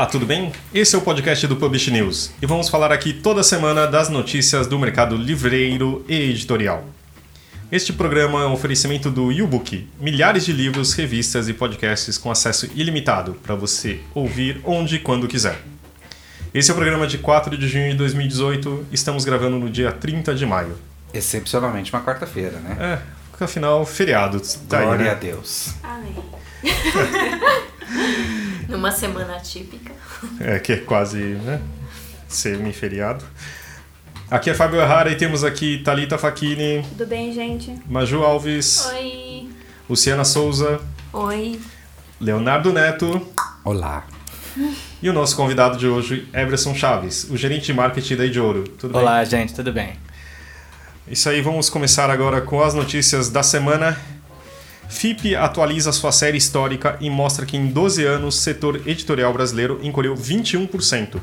Olá, tudo bem? Esse é o podcast do Publish News e vamos falar aqui toda semana das notícias do mercado livreiro e editorial. Este programa é um oferecimento do YouBook, milhares de livros, revistas e podcasts com acesso ilimitado para você ouvir onde e quando quiser. Esse é o programa de 4 de junho de 2018, estamos gravando no dia 30 de maio. Excepcionalmente uma quarta-feira, né? É, porque afinal, feriado. Tá Glória aí, né? a Deus. Amém. Numa semana atípica. É, que é quase né, semi-feriado. Aqui é Fábio Errara e temos aqui Talita Facchini, Tudo bem, gente? Maju Alves, Oi. Luciana Souza, Oi. Leonardo Neto Olá. e o nosso convidado de hoje, Everson Chaves, o gerente de marketing da Idiouro. Tudo bem? Olá, gente, tudo bem? Isso aí, vamos começar agora com as notícias da semana. FIP atualiza sua série histórica e mostra que em 12 anos o setor editorial brasileiro encolheu 21%.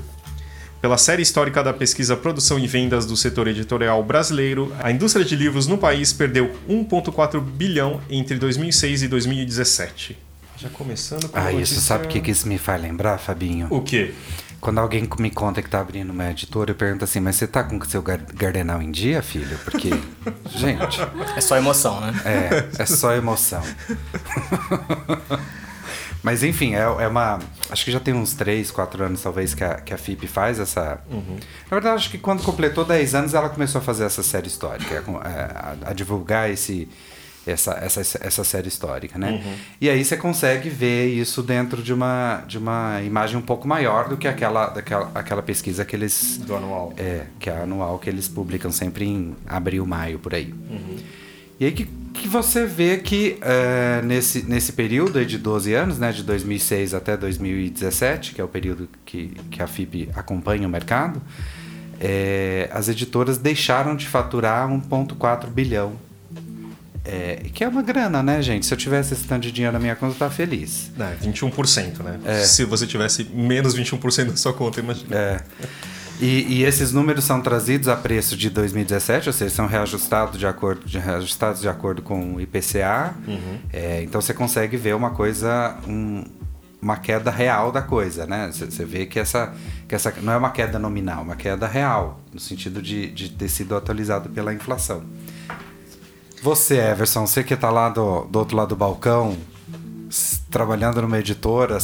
Pela série histórica da pesquisa Produção e Vendas do setor editorial brasileiro, a indústria de livros no país perdeu 1,4 bilhão entre 2006 e 2017. Já começando com a Ah, isso sabe o que, que isso me faz lembrar, Fabinho? O quê? Quando alguém me conta que tá abrindo uma editora, eu pergunto assim, mas você tá com o seu gar- gardenal em dia, filho? Porque, gente, É só emoção, né? é, é só emoção. Mas enfim, é, é uma. Acho que já tem uns 3, 4 anos, talvez, que a, que a FIP faz essa. Na verdade, acho que quando completou 10 anos, ela começou a fazer essa série histórica, com- é, a, a divulgar esse, essa, essa, essa série histórica, né? E aí você consegue ver isso dentro de uma, de uma imagem um pouco maior do que aquela, daquela, aquela pesquisa que eles. Do anual. É, que é a anual que eles publicam sempre em abril, maio, por aí. E aí que, que você vê que é, nesse, nesse período de 12 anos, né, de 2006 até 2017, que é o período que, que a FIP acompanha o mercado, é, as editoras deixaram de faturar 1,4 bilhão. É, que é uma grana, né, gente? Se eu tivesse esse tanto de dinheiro na minha conta, eu tava feliz. É, 21%, né? É. Se você tivesse menos 21% na sua conta, imagina. É. E, e esses números são trazidos a preço de 2017, ou seja, são reajustados de acordo, de, reajustados de acordo com o IPCA. É, então você consegue ver uma coisa, um- uma queda real da coisa, né? Você você vê que essa, que essa não é uma queda nominal, é uma queda real, no sentido de, de ter sido atualizado pela inflação. Você, Everson, você que está lá do, do outro lado do balcão, trabalhando numa editora,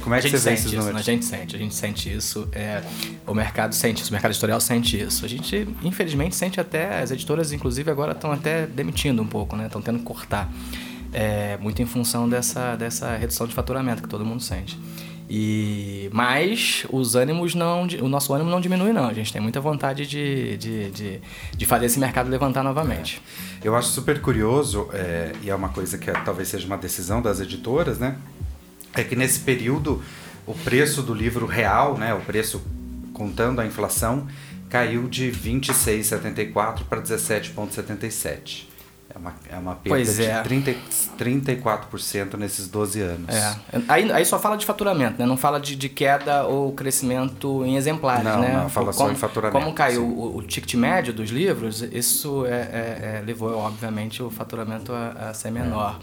como é que você vê esses isso, números? a gente sente, a gente sente isso, é, o mercado sente isso, o mercado editorial sente isso. A gente, infelizmente, sente até, as editoras, inclusive, agora estão até demitindo um pouco, né? Estão tendo que cortar. É, muito em função dessa, dessa redução de faturamento que todo mundo sente. E, mas os ânimos não. O nosso ânimo não diminui, não. A gente tem muita vontade de, de, de, de fazer esse mercado levantar novamente. Eu acho super curioso, é, e é uma coisa que é- talvez seja uma decisão das editoras, né? É que nesse período o preço do livro real, né, o preço contando a inflação, caiu de 26,74 para 17,77. É uma, é uma perda Pois é. de 30, 34% nesses 12 anos. É. Aí, aí só fala de faturamento, né? Não fala de, de queda ou crescimento em exemplares, Não, né? não, fala só como, em faturamento, Como caiu o, o ticket médio dos livros, isso é, é- é- levou, obviamente, o faturamento a, a ser menor.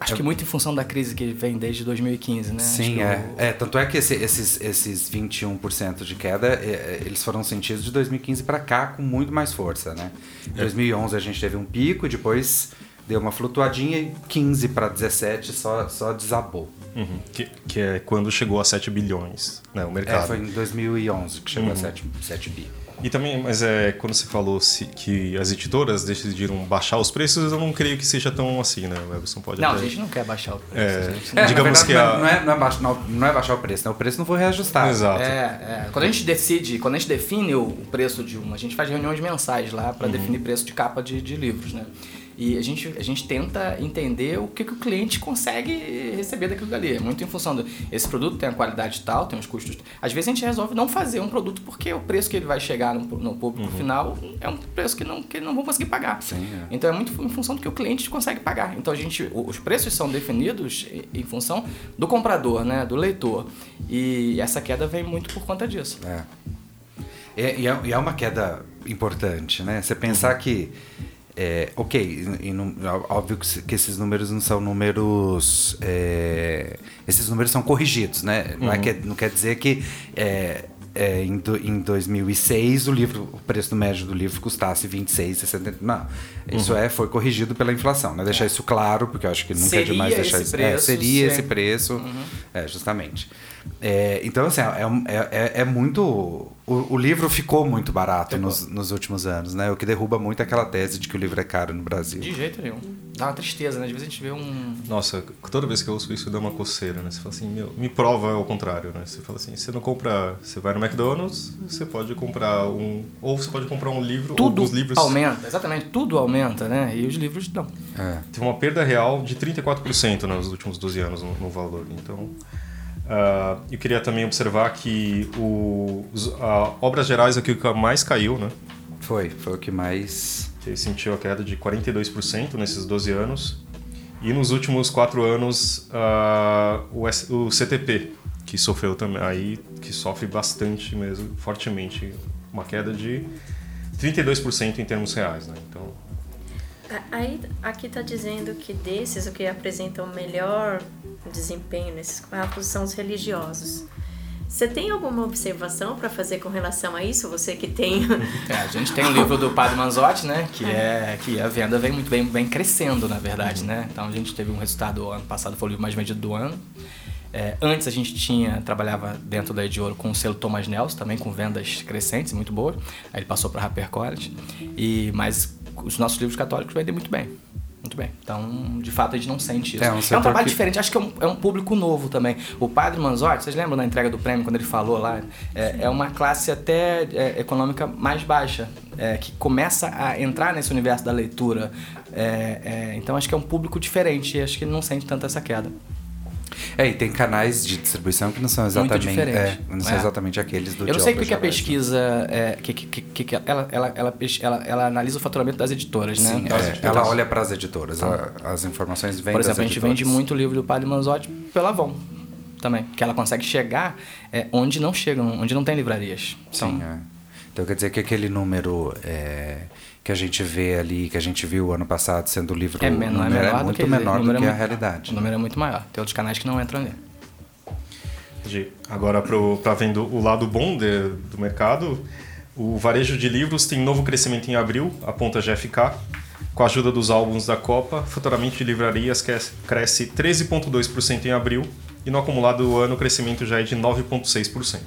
Acho que muito em função da crise que vem desde 2015, né? Sim, é. o- é. Tanto é que esse- esses, esses 21% de queda, é, é, eles foram sentidos de 2015 para cá com muito mais força, né? Em 2011 a gente teve um pico e depois deu uma flutuadinha e 15 para 17 só, só desabou. Uhum. Que, que é quando chegou a 7 bilhões, né, o É, mercado. foi em 2011 que chegou a 7, 7 bi. E também, mas é quando você falou se- que as editoras decidiram baixar os preços, eu não creio que seja tão assim, né? O Everson pode Não, a até- gente não quer baixar o preço. É, a gente- É, digamos na que verdade, a... não, é, não, é baixar, não, não é baixar o preço, né? O preço não foi reajustado. Exato. É, é. Quando a gente decide, quando a gente define o preço de uma, a gente faz reuniões mensais lá para definir preço de capa de, de livros, né? E a gente, a gente tenta entender o que, que o cliente consegue receber daquilo dali. É muito em função do. Esse produto tem a qualidade tal, tem os custos. Às vezes a gente resolve não fazer um produto porque o preço que ele vai chegar no, no público final é um preço que não, que não vão conseguir pagar. Sim, é. Então é muito em função do que o cliente consegue pagar. Então a gente, os preços são definidos em- função do comprador, né, do leitor. E essa queda vem muito por conta disso. É. E, e é, e é uma queda importante, né? Você pensar que é, ok, e, não- óbvio que, se- que esses números não são números. é, esses números são corrigidos, né? Não, é que, não quer dizer que é, é, em, do- em 2006 o livro, o preço médio do livro custasse 26,60. Não, isso é, foi corrigido pela inflação, né? Deixar isso claro, porque eu acho que nunca é Seria demais deixar esse isso. preço, é, seria sim. esse preço, é, justamente. É, então, assim, é, é, é- é muito. O, o livro ficou muito barato nos, nos últimos anos, né? O que derruba muito aquela tese de que o livro é caro no Brasil. De jeito nenhum. Dá uma tristeza, né? Às vezes a gente vê um. Nossa, toda vez que eu ouço isso dá uma coceira, né? Você fala assim, meu, me prova ao contrário, né? Você fala assim, você não compra, você vai no McDonald's, você pode comprar um, ou você pode comprar um livro, Tudo ou os livros aumenta, exatamente, tudo aumenta, né? E os livros não. É. teve uma perda real de 34% nos últimos 12 anos no, no valor. Então, ah, eu queria também observar que o, os, a Obras Gerais é o que mais caiu, né? Foi, foi o que mais. que sentiu a queda de 42% nesses 12 anos. E nos últimos quatro anos, ah, o, S- o CTP, que sofreu também, aí, que sofre bastante mesmo, fortemente, uma queda de 32% em termos reais. Né? Então, Aí, aqui está dizendo que desses, o que apresenta o melhor desempenho nesses campos são os religiosos. Você tem alguma observação para fazer com relação a isso? Você que tem. É, a gente tem o livro do Padre Manzotti, né? Que é que a venda vem muito bem, vem crescendo, na verdade, né? Então a gente teve um resultado ano passado, foi o livro mais vendido do ano. É, antes a gente tinha trabalhava dentro da Ediouro com o selo Thomas Nelson, também com vendas crescentes, muito boas. Aí ele passou para HarperCollins. E mas os nossos livros católicos vendem muito bem. Muito bem. Então, de fato, a gente não sente isso. É É um um, setor trabalho que- diferente. Acho que é um, é um público novo também. O Padre Manzotti, vocês lembram da entrega do prêmio quando ele falou lá? É, é uma classe até é, econômica mais baixa, é, que começa a entrar nesse universo da leitura. É, é, então, acho que é um público diferente e acho que ele não sente tanto essa queda. É, e tem canais de distribuição que não são exatamente, é, não são É. exatamente aqueles do Eu não sei o que, que a pesquisa. É, que, que, que, ela, ela, ela, ela, ela analisa o faturamento das editoras, né? Sim, Das é, editoras. ela olha para as editoras, a- as informações vêm Por exemplo, a gente editoras. vende muito livro do Padre Manzotti pela Avon também, que ela consegue chegar é, onde não chegam, onde não tem livrarias. Então, Sim, é. Então quer dizer que aquele número é, que a gente vê ali, que a gente viu ano passado sendo o livro é, menor, é número menor do muito que, menor do que é a realidade. O número é muito maior. Tem outros canais que não entram nele. de- agora, para vendo o lado bom de- do mercado, o varejo de livros tem novo crescimento em abril, aponta GFK. Com a ajuda dos álbuns da Copa, faturamento de livrarias cres- cresce 13,2% em abril e no acumulado do ano o crescimento já é de 9,6%.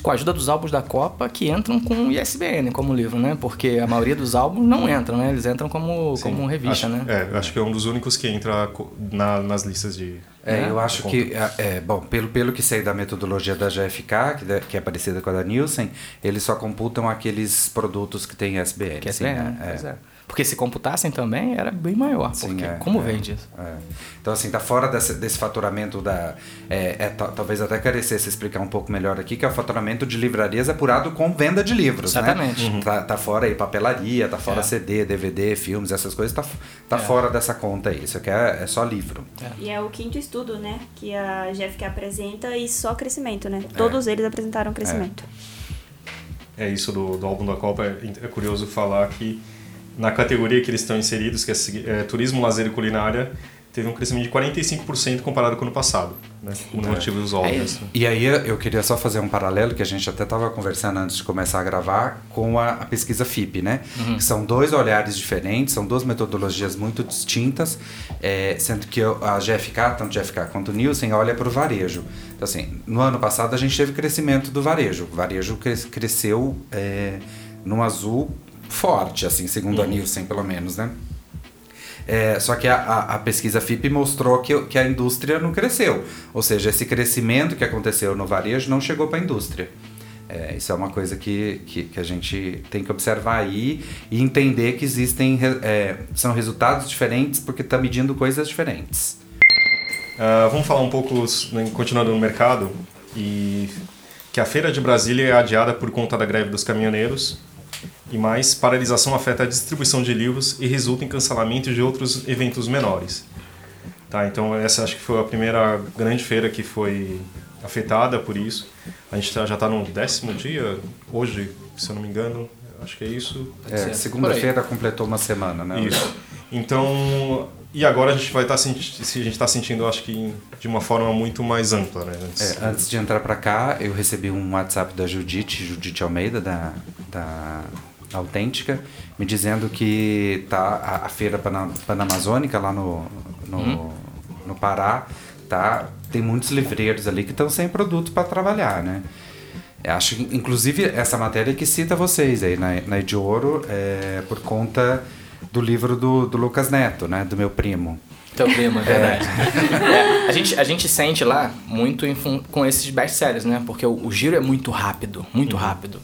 Com a ajuda dos álbuns da Copa que entram com ISBN como livro, né? Porque a maioria dos álbuns não entram, né? Eles entram como, Sim, como revista, acho, né? É, eu acho que é um dos únicos que entra na- nas listas de. É, né? eu acho que, é, é, bom, pelo, pelo que sei da metodologia da GFK, que, da- que é parecida com a da Nielsen, eles só computam aqueles produtos que têm SBN. Que é sim, ISBN, né? Pois é. Porque se computassem também, era bem maior. Sim, porque é, como é, vende isso? é. Então, assim, tá fora desse, desse faturamento da. É, é, ta- talvez até carecesse explicar um pouco melhor aqui, que é o faturamento de livrarias apurado com venda de livros. Exatamente. Né? Tá, tá fora aí papelaria, tá fora É. CD, DVD, filmes, essas coisas, tá, tá É. fora dessa conta aí. Isso aqui é, é só livro. E é o quinto estudo, né, que a GFK apresenta e só crescimento, né? É. Todos eles apresentaram crescimento. É isso do, do álbum da Copa. É, é curioso falar que na categoria que eles estão inseridos, que é, é turismo, lazer e culinária, teve um crescimento de 45% comparado com o ano passado, né? No motivo dos álbuns. né? E aí eu queria só fazer um paralelo que a gente até estava conversando antes de começar a gravar com a, a pesquisa FIP, né? Que são dois olhares diferentes, são duas metodologias muito distintas, é, sendo que eu- a GFK, tanto GFK quanto o Nielsen, olha para o varejo. Então, assim, no ano passado a gente teve crescimento do varejo. O varejo cres- cresceu é, num azul forte, assim, segundo a Nielsen, pelo menos, né? É, só que a, a- a pesquisa FIP mostrou que, que a indústria não cresceu. Ou seja, esse crescimento que aconteceu no varejo não chegou para a indústria. É, isso é uma coisa que, que, que a gente tem que observar aí e entender que existem é, são resultados diferentes porque está medindo coisas diferentes. Ah, vamos falar um pouco, né, continuando no mercado, e que a Feira de Brasília é adiada por conta da greve dos caminhoneiros, e mais, paralisação afeta a distribuição de livros e resulta em cancelamento de outros eventos menores. Tá, então essa acho que foi a primeira grande feira que foi afetada por isso. A gente tá- já está no décimo dia, hoje, se eu não me engano, Acho que é isso. É, segunda-feira completou uma semana, né? Isso. Então, e agora a gente vai estar sentindo, a gente está sentindo, acho que de uma forma muito mais ampla, né? Antes, É, antes de entrar pra cá, eu recebi um WhatsApp da Judite, Judite Almeida, da, da Autêntica, me dizendo que tá a, a feira pana, panamazônica lá no, no, no Pará, tá, tem muitos livreiros ali que estão sem produto para trabalhar, né? Eu Acho que, inclusive, essa matéria que cita vocês aí na, na de Ouro é por conta do livro do, do Lucas Neto, né? Do meu primo. Teu primo, é verdade. É, a, gente, a gente sente lá muito em com esses best-sellers, né? Porque o, o giro é muito rápido, muito rápido.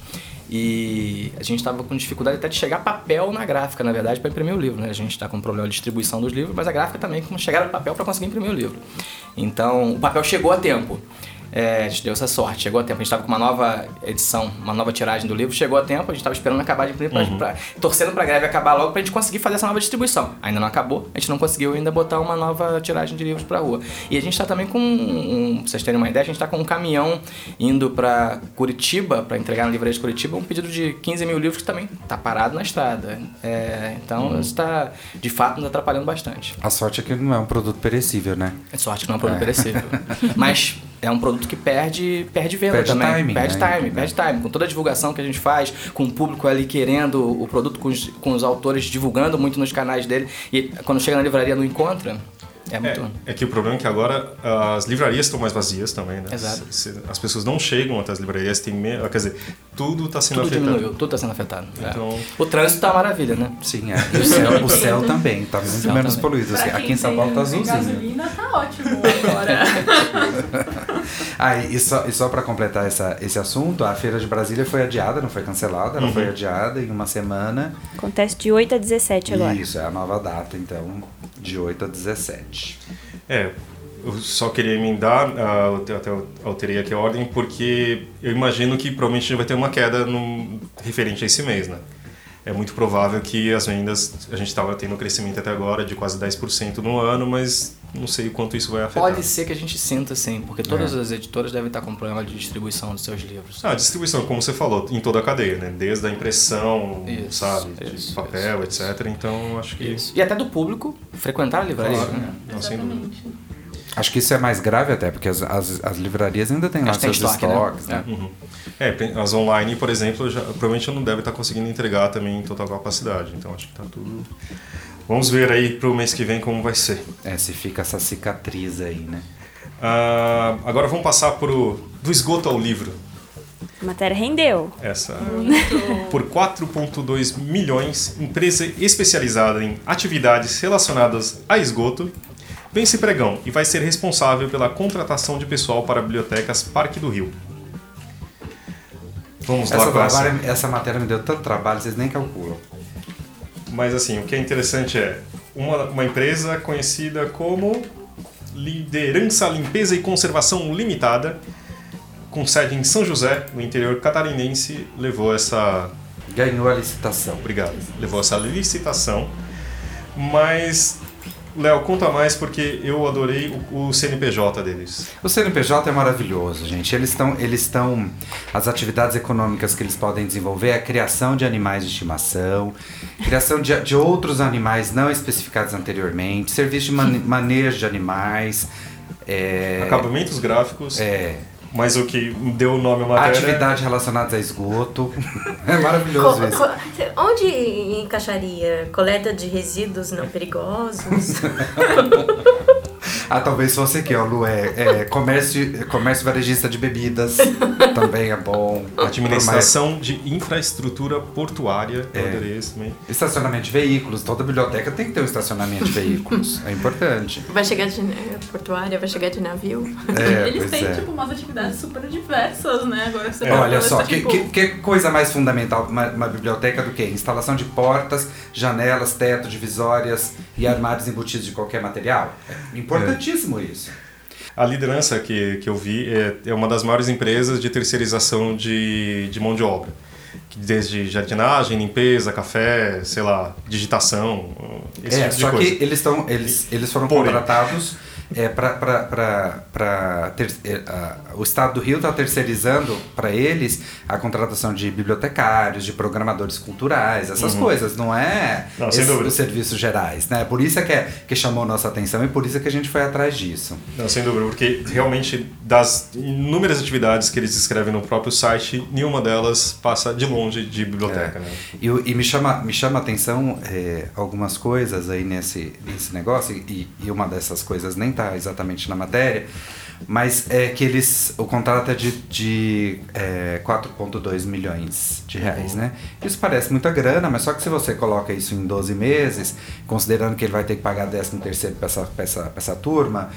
E a gente estava com dificuldade até de chegar papel na gráfica, na verdade, para imprimir o livro, né? A gente está com problema de distribuição dos livros, mas a gráfica também com chegar no papel para conseguir imprimir o livro. Então, o papel chegou a tempo. É, a gente deu essa sorte, chegou a tempo. A gente estava com uma nova edição, uma nova tiragem do livro, chegou a tempo, a gente estava esperando acabar de imprimir, pra, pra- torcendo para a greve acabar logo para a gente conseguir fazer essa nova distribuição. Ainda não acabou, a gente não conseguiu ainda botar uma nova tiragem de livros para rua. E a gente está também com, um, pra vocês terem uma ideia, a gente está com um caminhão indo para Curitiba, para entregar na livraria de Curitiba, um pedido de 15 mil livros que também está parado na estrada. É, então, isso está, de fato, nos atrapalhando bastante. A sorte é que não é um produto perecível, né? É sorte que não é um produto perecível. Mas é um produto que perde, perde venda Perde também. timing, perde né? time, perde time. Com toda a divulgação que a gente faz, com o público ali querendo o produto, com os, com os autores divulgando muito nos canais dele. E quando chega na livraria não encontra, é muito. É, é que o problema é que agora as livrarias estão mais vazias também, né? Exato. Se- se- As pessoas não chegam até as livrarias, tem me... quer dizer, tudo está sendo Tudo afetado. diminuiu, tudo está sendo afetado. é. Então- O trânsito tá uma maravilha, né? Sim, é. E o céu, o céu também, tá muito céu menos também. poluído. Pra Aqui em São Paulo tá tem azulzinho. gasolina, tá ótimo agora. Ah, e só, e só para completar essa, esse assunto, a Feira de Brasília foi adiada, não foi cancelada, ela foi adiada em uma semana. Acontece de 8 a 17 agora. Isso, é a nova data, então, de 8 a 17. É, eu só queria emendar, até- alterei aqui a ordem, porque eu imagino que provavelmente vai ter uma queda no, referente a esse mês, né? É muito provável que as vendas, a gente estava tendo um crescimento até agora de quase 10% no ano, mas não sei o quanto isso vai afetar. Pode ser que a gente sinta sim, porque todas as editoras devem estar com problema de distribuição dos seus livros. Ah, a distribuição, como você falou, em toda a cadeia, né? Desde a impressão, Isso, sabe, de isso, papel, etc. Então, acho que... Isso. E até do público frequentar a livraria. Claro, né? não, sem dúvida. Acho que isso é mais grave até, porque as, as, as livrarias ainda têm lá seus estoque, né? estoques, né? Uhum. É, as online, por exemplo, já, provavelmente não deve estar conseguindo entregar também em total capacidade. Então acho que tá tudo. Vamos ver aí pro mês que vem como vai ser. É, se fica essa cicatriz aí, né? Ah, agora vamos passar pro do esgoto ao livro. A matéria rendeu. Essa por 4,2 milhões, empresa especializada em atividades relacionadas a esgoto, vence pregão e vai ser responsável pela contratação de pessoal para bibliotecas Parque do Rio. Vamos lá Essa, com essa. essa matéria me deu tanto trabalho, vocês nem calculam. Mas assim, o que é interessante é uma, uma empresa conhecida como Liderança Limpeza e Conservação Limitada, com sede em São José, no interior catarinense, levou essa. Ganhou a licitação. Obrigado. Levou essa licitação. Mas, Léo, conta mais porque eu adorei o, o CNPJ deles. O CNPJ é maravilhoso, gente. Eles estão, eles estão, as atividades econômicas que eles podem desenvolver é a criação de animais de estimação, criação de, de outros animais não especificados anteriormente, serviço de mane- manejo de animais, é, Acabamentos gráficos, é, mas o que deu o nome à matéria. atividades relacionadas a esgoto. é maravilhoso Co- isso. co- onde encaixaria? Coleta de resíduos não perigosos? Ah, talvez fosse aqui, ó, Lu, é, é comércio, comércio varejista de bebidas, também é bom. Administração de infraestrutura portuária, eu É. adorei esse também. Estacionamento de veículos, toda biblioteca tem que ter um estacionamento de veículos, é importante. Vai chegar de eh, portuária, vai chegar de navio? É, Eles têm, é. tipo, umas atividades super diversas, né? Agora você Olha fala, só, que, tipo, que, que coisa mais fundamental para uma, uma biblioteca do que? Instalação de portas, janelas, teto, divisórias e armários embutidos de qualquer material. É importantíssimo isso. A liderança que, que eu vi é, é uma das maiores empresas de terceirização de, de mão de obra. Desde jardinagem, limpeza, café, sei lá, digitação, esse É, tipo de só coisa. que eles, estão, eles, eles foram Porém. contratados é, para é, o Estado do Rio está terceirizando para eles a contratação de bibliotecários, de programadores culturais, essas coisas, não é Uhum. Não, esses- os serviços gerais, né? Por isso é que, é que chamou nossa atenção e por isso é que a gente foi atrás disso. Não, sem dúvida, porque realmente das inúmeras atividades que eles descrevem no próprio site, nenhuma delas passa de longe de biblioteca, né? E, e me chama me chama a atenção é, algumas coisas aí nesse, nesse negócio e, e uma dessas coisas nem está exatamente na matéria, mas é que eles o contrato é de, de é, 4,2 milhões de reais, né? Isso parece muita grana, mas só que se você coloca isso em 12 meses, considerando que ele vai ter que pagar 13 terceiro para essa, pra essa, pra essa turma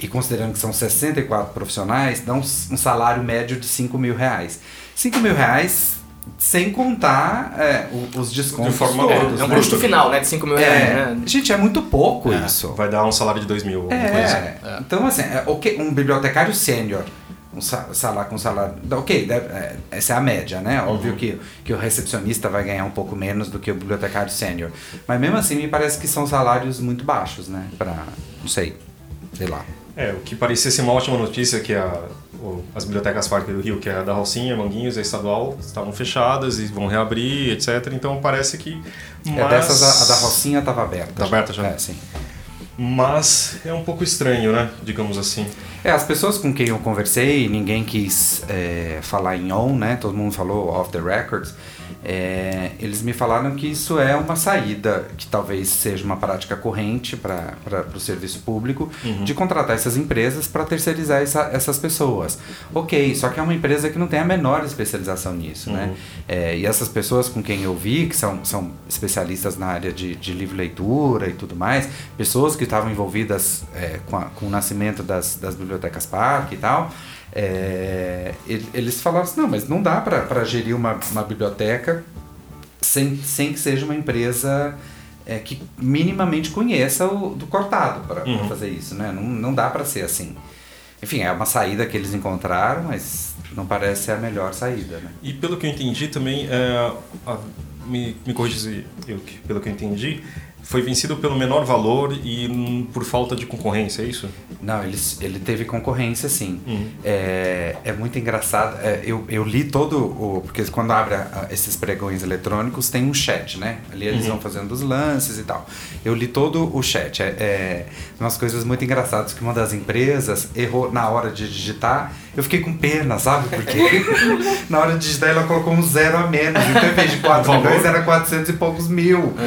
e considerando que são 64 profissionais, dá um, um salário médio de 5 mil reais. 5 mil reais sem contar é, o- os descontos De forma- todos, É um né? custo final, né? De 5 mil reais, É, né? gente, é muito pouco É, isso. Vai dar um salário de 2 mil, alguma coisa. É, então assim, é, ok, um bibliotecário sênior, um sa- salário com salário, ok, deve- é, essa é a média, né? Óbvio que, que o recepcionista vai ganhar um pouco menos do que o bibliotecário sênior, mas mesmo assim me parece que são salários muito baixos, né? Pra, não sei, sei lá. É, o que parecia ser uma ótima notícia que a, o- as bibliotecas Parque do Rio, que é a da Rocinha, Manguinhos, a estadual, estavam fechadas e vão reabrir, etc. Então parece que. Mas, É dessas, a, a da Rocinha estava aberta. Tá aberta já? É, sim. mas é um pouco estranho, né? Digamos assim. É, as pessoas com quem eu conversei, ninguém quis é, falar em on, né? Todo mundo falou off the records. É, eles me falaram que isso é uma saída, que talvez seja uma prática corrente para o serviço público, de contratar essas empresas para terceirizar essa- essas pessoas. Ok, só que é uma empresa que não tem a menor especialização nisso, né? É, e essas pessoas com quem eu vi, que são, são especialistas na área de, de livre leitura e tudo mais, pessoas que estavam envolvidas é, com, a- com o nascimento das, das bibliotecas parque e tal, é, ele- eles falaram assim, não, mas não dá para gerir uma, uma biblioteca sem, sem que seja uma empresa é, que minimamente conheça o do cortado para Uhum. fazer isso, né? Não, não dá para ser assim. Enfim, é uma saída que eles encontraram, mas não parece ser a melhor saída, né? E pelo que eu entendi também, é, a- me, me corrija pelo que eu entendi, foi vencido pelo menor valor e por falta de concorrência, é isso? Não, ele, ele teve concorrência, sim. Uhum. É, é muito engraçado. é, eu, eu li todo o. Porque quando abre a- esses pregões eletrônicos, tem um chat, né? Ali eles Uhum. vão fazendo os lances e tal. Eu li todo o chat. É, é umas coisas muito engraçadas que uma das empresas errou na hora de digitar. Eu fiquei com pena, sabe? Porque na hora de digitar ela colocou um zero a menos. Então, em vez de 4 Valor? milhões, era 400 e poucos mil.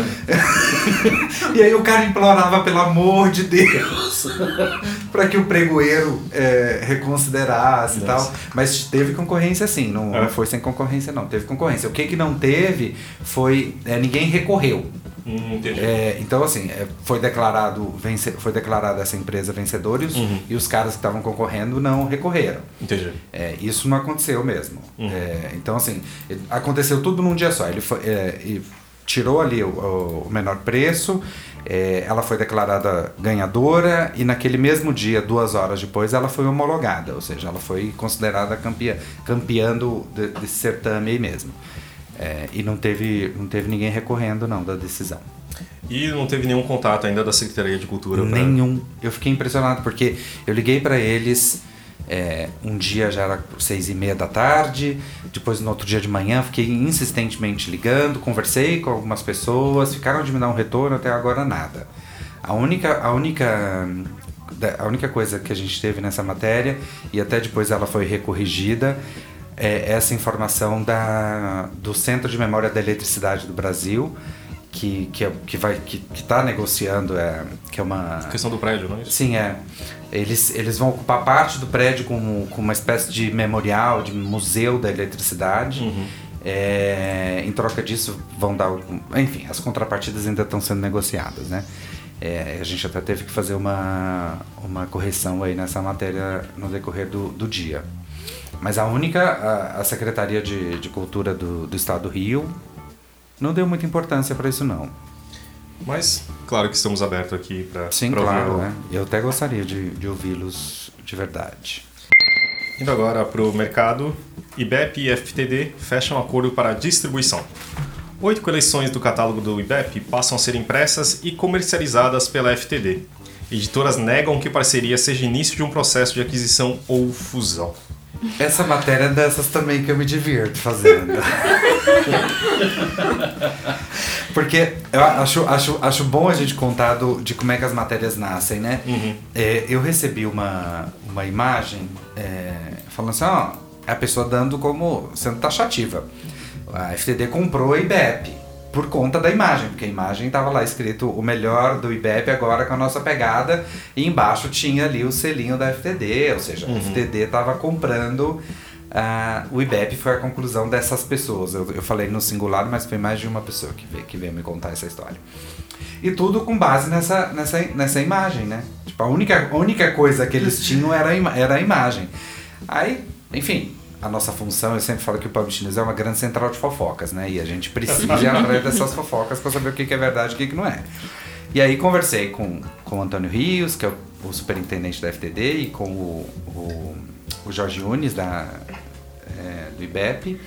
E aí o cara implorava, pelo amor de Deus, para que o pregoeiro é, reconsiderasse e tal. Mas teve concorrência sim, não, É. não foi sem concorrência não, teve concorrência. O que que não teve foi, é, ninguém recorreu. Hum. É, então assim, é, foi declarado, vence, foi declarada essa empresa vencedora e os, Uhum. e os caras que estavam concorrendo não recorreram. Entendi. É, isso não aconteceu mesmo. Uhum. É, então, assim, aconteceu tudo num dia só. Ele foi, é, e tirou ali o, o menor preço, é, ela foi declarada ganhadora e naquele mesmo dia, duas horas depois, ela foi homologada. Ou seja, ela foi considerada campeã, campeã do, de- desse certame aí mesmo. É, e não teve, não teve ninguém recorrendo, não, da decisão. E não teve nenhum contato ainda da Secretaria de Cultura? pra- Nenhum. Eu fiquei impressionado porque eu liguei para eles. é, um dia já era seis e meia da tarde, depois no outro dia de manhã fiquei insistentemente ligando, conversei com algumas pessoas, ficaram de me dar um retorno, até agora nada. A única, a única, a única coisa que a gente teve nessa matéria, e até depois ela foi recorrigida, é essa informação da, do Centro de Memória da Eletricidade do Brasil, que, que, é- que vai que está negociando, é, que é uma Questão do prédio, não é isso? Sim, é. Eles, eles vão ocupar parte do prédio com, com uma espécie de memorial, de museu da eletricidade. Uhum. É, em troca disso, vão dar. Enfim, as contrapartidas ainda estão sendo negociadas, né? É, a gente até teve que fazer uma, uma correção aí nessa matéria no decorrer do, do dia. Mas a única, a, a Secretaria de, de Cultura do, do Estado do Rio não deu muita importância para isso, não. Mas, claro que estamos abertos aqui para Sim, claro, né? Eu até gostaria de, de ouvi-los de verdade. Indo agora para o mercado, IBEP e FTD fecham acordo para distribuição. Oito coleções do catálogo do IBEP passam a ser impressas e comercializadas pela FTD. Editoras negam que parceria seja início de um processo de aquisição ou fusão. Essa matéria é dessas também que eu me divirto fazendo. Porque eu acho, acho, acho bom a gente contar do, de como é que as matérias nascem, né? É, eu recebi uma, uma imagem é, falando assim, ó, a pessoa dando como sendo taxativa. A FTD comprou a IBEP por conta da imagem, porque a imagem estava lá escrito o melhor do IBEP agora com a nossa pegada e embaixo tinha ali o selinho da FTD, ou seja, a FTD estava comprando ah, o IBEP foi a conclusão dessas pessoas. Eu, eu falei no singular, mas foi mais de uma pessoa que veio, que veio me contar essa história. E tudo com base nessa, nessa, nessa imagem, né? Tipo, a única, a única coisa que eles tinham era a, era a imagem. Aí, enfim, a nossa função, eu sempre falo que o Publish News é uma grande central de fofocas, né? E a gente precisa ir atrás dessas fofocas para saber o que que é verdade e o que que não é. E aí conversei com, com o Antônio Rios, que é o, o superintendente da FTD, e com o, o, o Jorge Unes, da, é, do IBEP,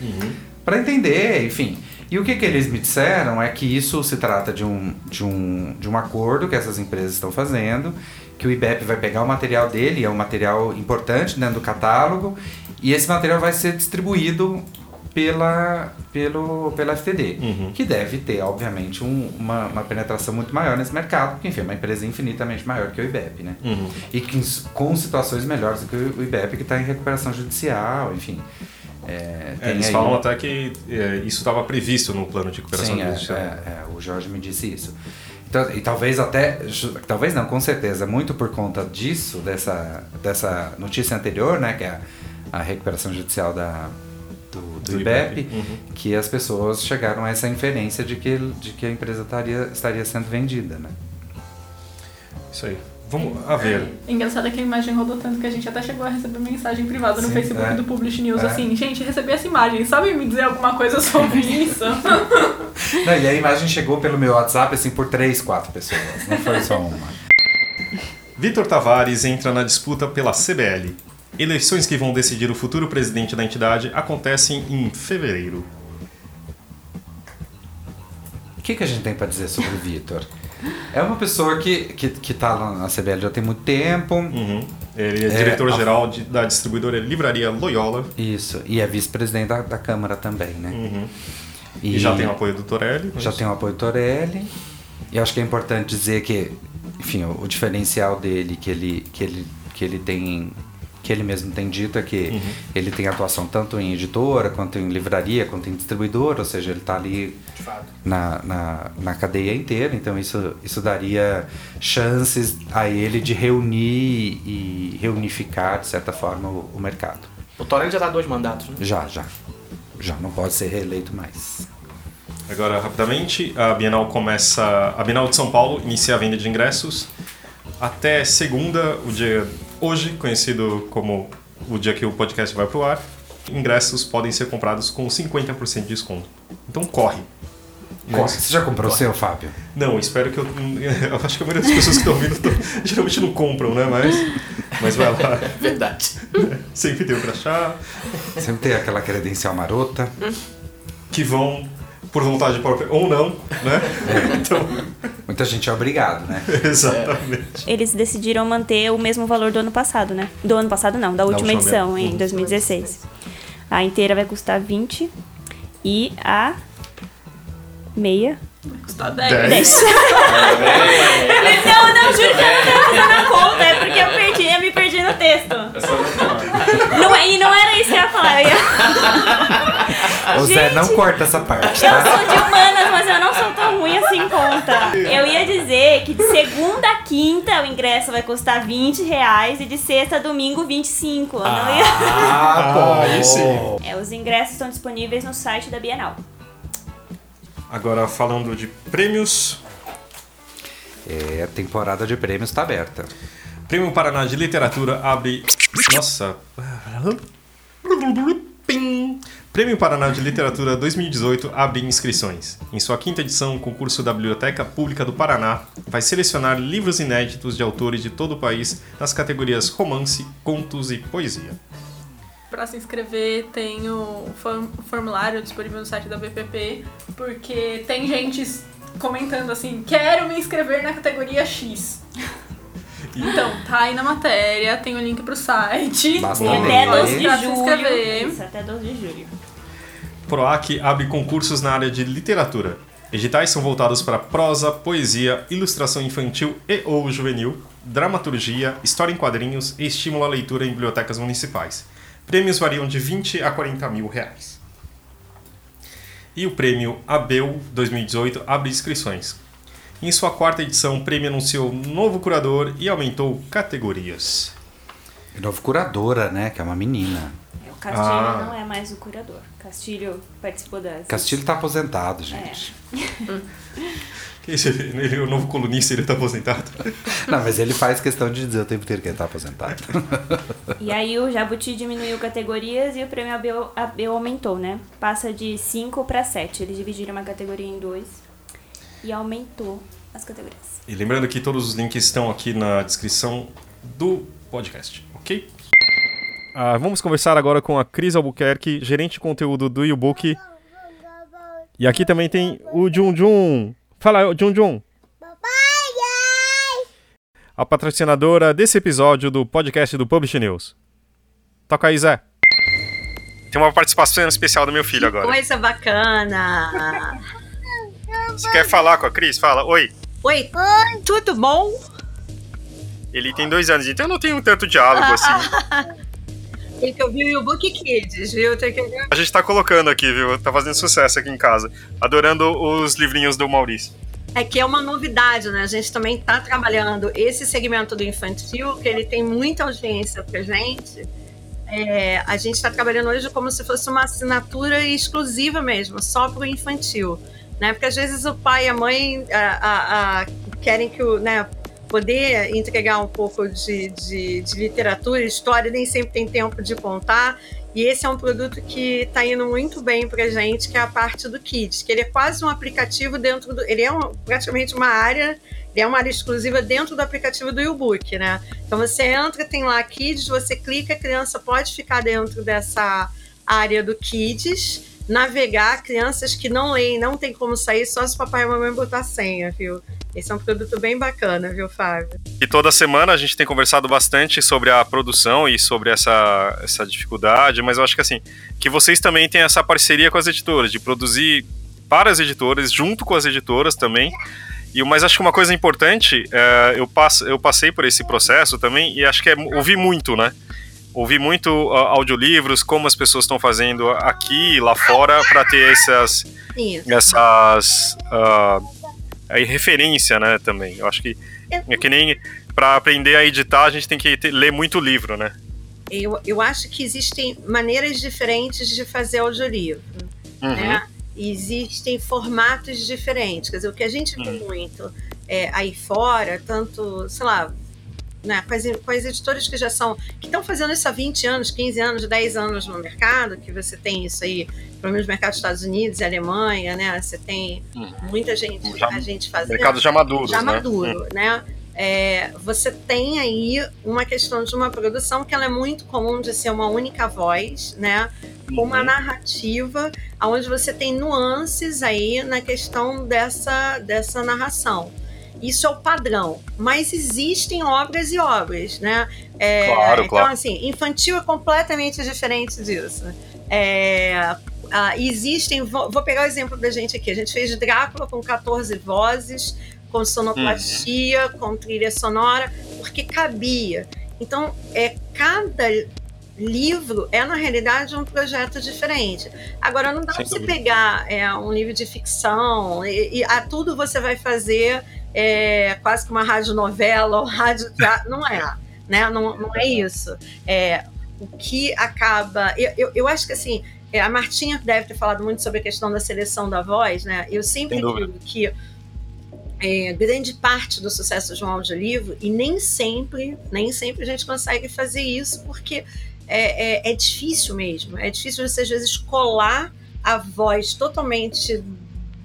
para entender, enfim. E o que, que eles me disseram é que isso se trata de um, de, um, de um acordo que essas empresas estão fazendo, que o IBEP vai pegar o material dele, é um material importante dentro do catálogo, e esse material vai ser distribuído pela, pelo, pela FTD, Uhum. que deve ter, obviamente, um- uma, uma penetração muito maior nesse mercado, porque, enfim, é uma empresa infinitamente maior que o IBEP, né? Uhum. E que, com situações melhores do que o IBEP, que está em recuperação judicial, enfim. É, É, eles aí falam até que é, isso estava previsto no plano de recuperação Sim, é, judicial. é, é, o Jorge me disse isso. Então, e talvez até, talvez não, com certeza, muito por conta disso, dessa, dessa notícia anterior, né, que é a, a recuperação judicial da, do, do, Do IBEP, IBEP, uhum. que as pessoas chegaram a essa inferência de que, de que a empresa estaria, estaria sendo vendida, né? Isso aí. Vamos a ver. Engraçado é que a imagem rodou tanto que a gente até chegou a receber mensagem privada no Sim, Facebook é. do Publish News, É. assim, gente, recebi essa imagem, sabe me dizer alguma coisa sobre isso? Não, e a imagem chegou pelo meu WhatsApp, assim, por três, quatro pessoas, não foi só uma. Vitor Tavares entra na disputa pela CBL. Eleições que vão decidir o futuro presidente da entidade acontecem em fevereiro. O que, que a gente tem para dizer sobre o Vitor? É uma pessoa que, que, que tá na CBL já tem muito tempo. Uhum. Ele é, É, diretor-geral de- da distribuidora Livraria Loyola. Isso, e é vice-presidente da, da Câmara também, né? Uhum. E, já tem o apoio do Torelli. Já mas- tem o apoio Torelli. E acho que é importante dizer que, enfim, o, o diferencial dele que ele, que ele, que ele tem, que ele mesmo tem dito é que Uhum. ele tem atuação tanto em editora, quanto em livraria, quanto em distribuidora, ou seja, ele está ali na, na, na cadeia inteira, então isso, isso daria chances a ele de reunir e reunificar, de certa forma, o, o mercado. O Torelli já tá dois mandatos, né? Já, já. Já não pode ser reeleito mais. Agora, rapidamente, a Bienal começa. A Bienal de São Paulo inicia a venda de ingressos até segunda, o dia hoje, conhecido como o dia que o podcast vai pro ar. Ingressos podem ser comprados com 50% de desconto. Então corre. Corre. Você já comprou o seu, Fábio? Não, espero que eu. Eu acho que a maioria das pessoas que estão ouvindo tão- geralmente não compram, né? Mas, mas vai lá. Verdade. Sempre tem o crachá. Sempre tem aquela credencial marota. Que vão por vontade própria ou não, né? Então, Muita gente é obrigado, né? exatamente. Eles decidiram manter o mesmo valor do ano passado, né? Do ano passado não, da última última edição, mesmo. em 2016. A inteira vai custar 20 e a meia Custa 10. 10. Não, não, juro que eu não tava fazendo a conta, é porque eu perdi, eu me perdi no texto. Não, é- e não era isso que eu ia falar. Eu, ia- O Zé não Gente, corta essa parte, eu tá? sou de humanas, mas eu não sou tão ruim assim em conta. Eu ia dizer que de segunda a quinta o ingresso vai custar 20 reais e de sexta a domingo 25. Eu não ia... Ah, pô. Ah, aí sim. É, os ingressos estão disponíveis no site da Bienal. Agora falando de prêmios. É, a temporada de prêmios tá aberta. Prêmio Paraná de Literatura abre. Nossa. Prêmio Paraná de Literatura 2018 abre inscrições. Em sua quinta edição, o concurso da Biblioteca Pública do Paraná vai selecionar livros inéditos de autores de todo o país nas categorias romance, contos e poesia. Pra se inscrever tem o form- o formulário disponível no site da BPP, porque tem gente comentando assim, quero me inscrever na categoria X. Então, tá aí na matéria, tem o link pro site. Basta E Também, até aí. 12 de julho. inscrever. Isso, até 12 de julho. PROAC abre concursos na área de literatura. Editais são voltados para prosa, poesia, ilustração infantil e ou juvenil, dramaturgia, história em quadrinhos e estímulo à leitura em bibliotecas municipais. Prêmios variam de 20 a 40 mil reais. E o prêmio ABEL 2018 abre inscrições. Em sua quarta edição, o prêmio anunciou novo curador e aumentou categorias. Novo curadora, né? Que é uma menina. É, O Castilho Ah. não é mais o curador. Castilho participou das. Castilho tá aposentado, gente. Esse- Ele é o novo colunista, ele está aposentado. Não, mas ele faz questão de dizer o tempo inteiro que ele tá aposentado. E aí o Jabuti diminuiu categorias e o prêmio ABEL, ABEL aumentou, né? Passa de 5 para 7. Eles dividiram uma categoria em dois e aumentou as categorias. E lembrando que todos os links estão aqui na descrição do podcast, ok? Ah, vamos conversar agora com a Cris Albuquerque, gerente de conteúdo do YouBook. E aqui também tem o Jun Jun. Fala, Jun Jun. A patrocinadora desse episódio do podcast do Publish News. Toca aí, Zé. Tem uma participação especial do meu filho agora. Coisa bacana. Você quer falar com a Cris? Fala, oi. Oi, tudo bom? Ele tem dois anos, então eu não tenho tanto diálogo assim. Tem que ouvir o Book Kids, viu? Tem que ouvir. A gente tá colocando aqui, viu? Tá fazendo sucesso aqui em casa. Adorando os livrinhos do Maurício. É que é uma novidade, né? A gente também tá trabalhando esse segmento do infantil, que ele tem muita audiência pra gente. É, a gente está trabalhando hoje como se fosse uma assinatura exclusiva mesmo, só para o infantil. Né? Porque às vezes o pai e a mãe a, a- a- querem que o, né, poder entregar um pouco de, de, de literatura, história, nem sempre tem tempo de contar. E esse é um produto que está indo muito bem para gente, que é a parte do Kids, que ele é quase um aplicativo dentro do. Ele é um- praticamente uma área, é uma área exclusiva dentro do aplicativo do YouBook, né? Então você entra, tem lá Kids, você clica, a criança pode ficar dentro dessa área do Kids, navegar, crianças que não leem, não tem como sair, só se o papai e a mamãe botar senha, viu? Esse é um produto bem bacana, viu, Fábio? E toda semana a gente tem conversado bastante sobre a produção e sobre essa, essa dificuldade, mas eu acho que assim, que vocês também têm essa parceria com as editoras, de produzir para as editoras, junto com as editoras também. E, mas acho que uma coisa importante, é, eu, passo, eu passei por esse processo também e acho que é ouvir muito, né? Ouvir muito ah, audiolivros, como as pessoas estão fazendo aqui e lá fora para ter essas, Isso. essas aí referência, né, também. Eu acho que é que nem para aprender a editar a gente tem que ter- ler muito livro, né? Eu, eu acho que existem maneiras diferentes de fazer audiolivro. Uhum. né? Existem formatos diferentes. Quer dizer, o que a gente vê Hum. muito é, aí fora, tanto, sei lá, né, com, as, com as editoras que já são, que estão fazendo isso há 20 anos, 15 anos, 10 anos no mercado, que você tem isso aí, pelo menos no mercado dos Estados Unidos e Alemanha, né? Você tem Uhum. muita gente, Já- a gente fazendo Mercados já maduros, já né? maduro, né? É, você tem aí uma questão de uma produção que ela é muito comum de ser uma única voz, né? Com uma Uhum. narrativa onde você tem nuances aí na questão dessa, dessa narração. Isso é o padrão, mas existem obras e obras, né? É, Claro, então, claro. assim, infantil é completamente diferente disso. É, ah, existem, vou, vou pegar o exemplo da gente aqui. A gente fez Drácula com 14 vozes, com sonoplastia, com trilha sonora, porque cabia. Então, é cada livro é na realidade um projeto diferente. Agora não dá para você pegar é, um livro de ficção e, e a tudo você vai fazer é, quase que uma radionovela ou rádio não é, né? Não, não é isso. É, o que acaba, eu, eu, eu acho que assim é, a Martinha deve ter falado muito sobre a questão da seleção da voz, né? Eu sempre digo que é, grande parte do sucesso de um audiolivro, e nem sempre, nem sempre a gente consegue fazer isso, porque é, é, é difícil mesmo. É difícil você, às vezes, colar a voz totalmente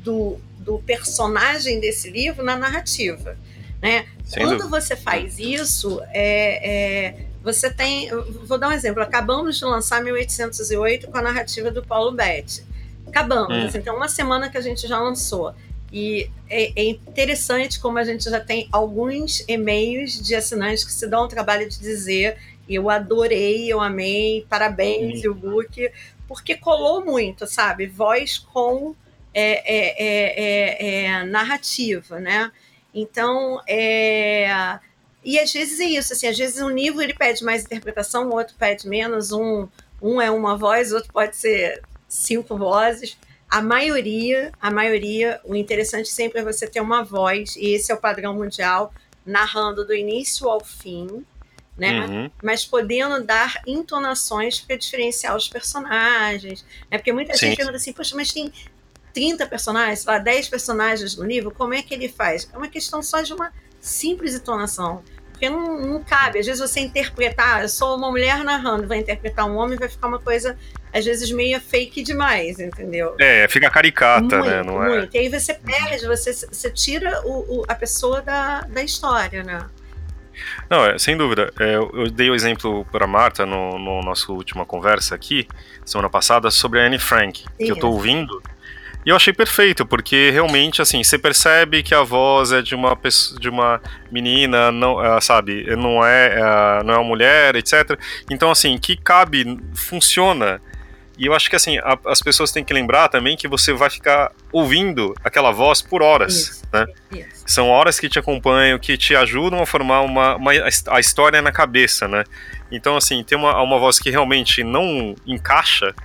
do, do personagem desse livro na narrativa. Né? Sem Quando dúvida. você faz isso, é, é, você tem. Vou dar um exemplo. Acabamos de lançar 1808 com a narrativa do Paulo Betti. Acabamos, Hum. assim, tem uma semana que a gente já lançou. E é, é, interessante como a gente já tem alguns e-mails de assinantes que se dão o trabalho de dizer eu adorei, eu amei, parabéns, o book, porque colou muito, sabe? Voz com é, é, é, é narrativa, né? Então, é... E às vezes é isso, assim, às vezes um livro ele pede mais interpretação, o outro pede menos, um, um é uma voz, outro pode ser cinco vozes. A maioria, a maioria, o interessante sempre é você ter uma voz, e esse é o padrão mundial, narrando do início ao fim, né? Uhum. Mas podendo dar entonações para diferenciar os personagens. Né? Porque muita Sim. gente pergunta assim, poxa, mas tem 30 personagens, sei lá, 10 personagens no livro, como é que ele faz? É uma questão só de uma simples entonação. Porque não, não cabe. Às vezes você interpretar, eu sou uma mulher narrando, vai interpretar um homem, vai ficar uma coisa, às vezes, meio fake demais, entendeu? É, fica caricata, né, muito, né? Não é? muito. É? E aí você perde, você, você tira o, o, a pessoa da, da história, né? Não, é, sem dúvida. É, eu dei o exemplo para Marta no, no nossa última conversa aqui, semana passada, sobre a Anne Frank, que eu estou ouvindo. E eu achei perfeito, porque realmente, assim, você percebe que a voz é de uma pessoa, de uma menina, não, uh, sabe, não é, uh, não é uma mulher, etc. Então, assim, que cabe, funciona. E eu acho que, assim, a, as pessoas têm que lembrar também que você vai ficar ouvindo aquela voz por horas, isso, né? Isso. São horas que te acompanham, que te ajudam a formar uma, uma, a história na cabeça, né? Então, assim, ter uma, uma voz que realmente não encaixa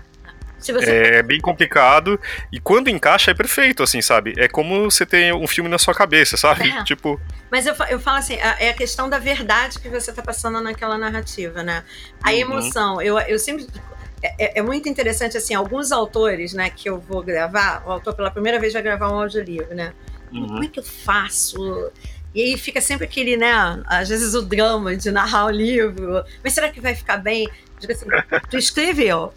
você... É bem complicado. E quando encaixa é perfeito, assim, sabe? É como você tem um filme na sua cabeça, sabe? É. Tipo. Mas eu, eu falo assim, é a questão da verdade que você tá passando naquela narrativa, né? A uhum. emoção. Eu, eu sempre. É, é, muito interessante, assim, alguns autores, né, que eu vou gravar, o autor pela primeira vez vai gravar um audiolivro, né? Uhum. Como é que eu faço? E aí fica sempre aquele, né, às vezes o drama de narrar o livro, mas será que vai ficar bem? Digo assim, tu escreveu,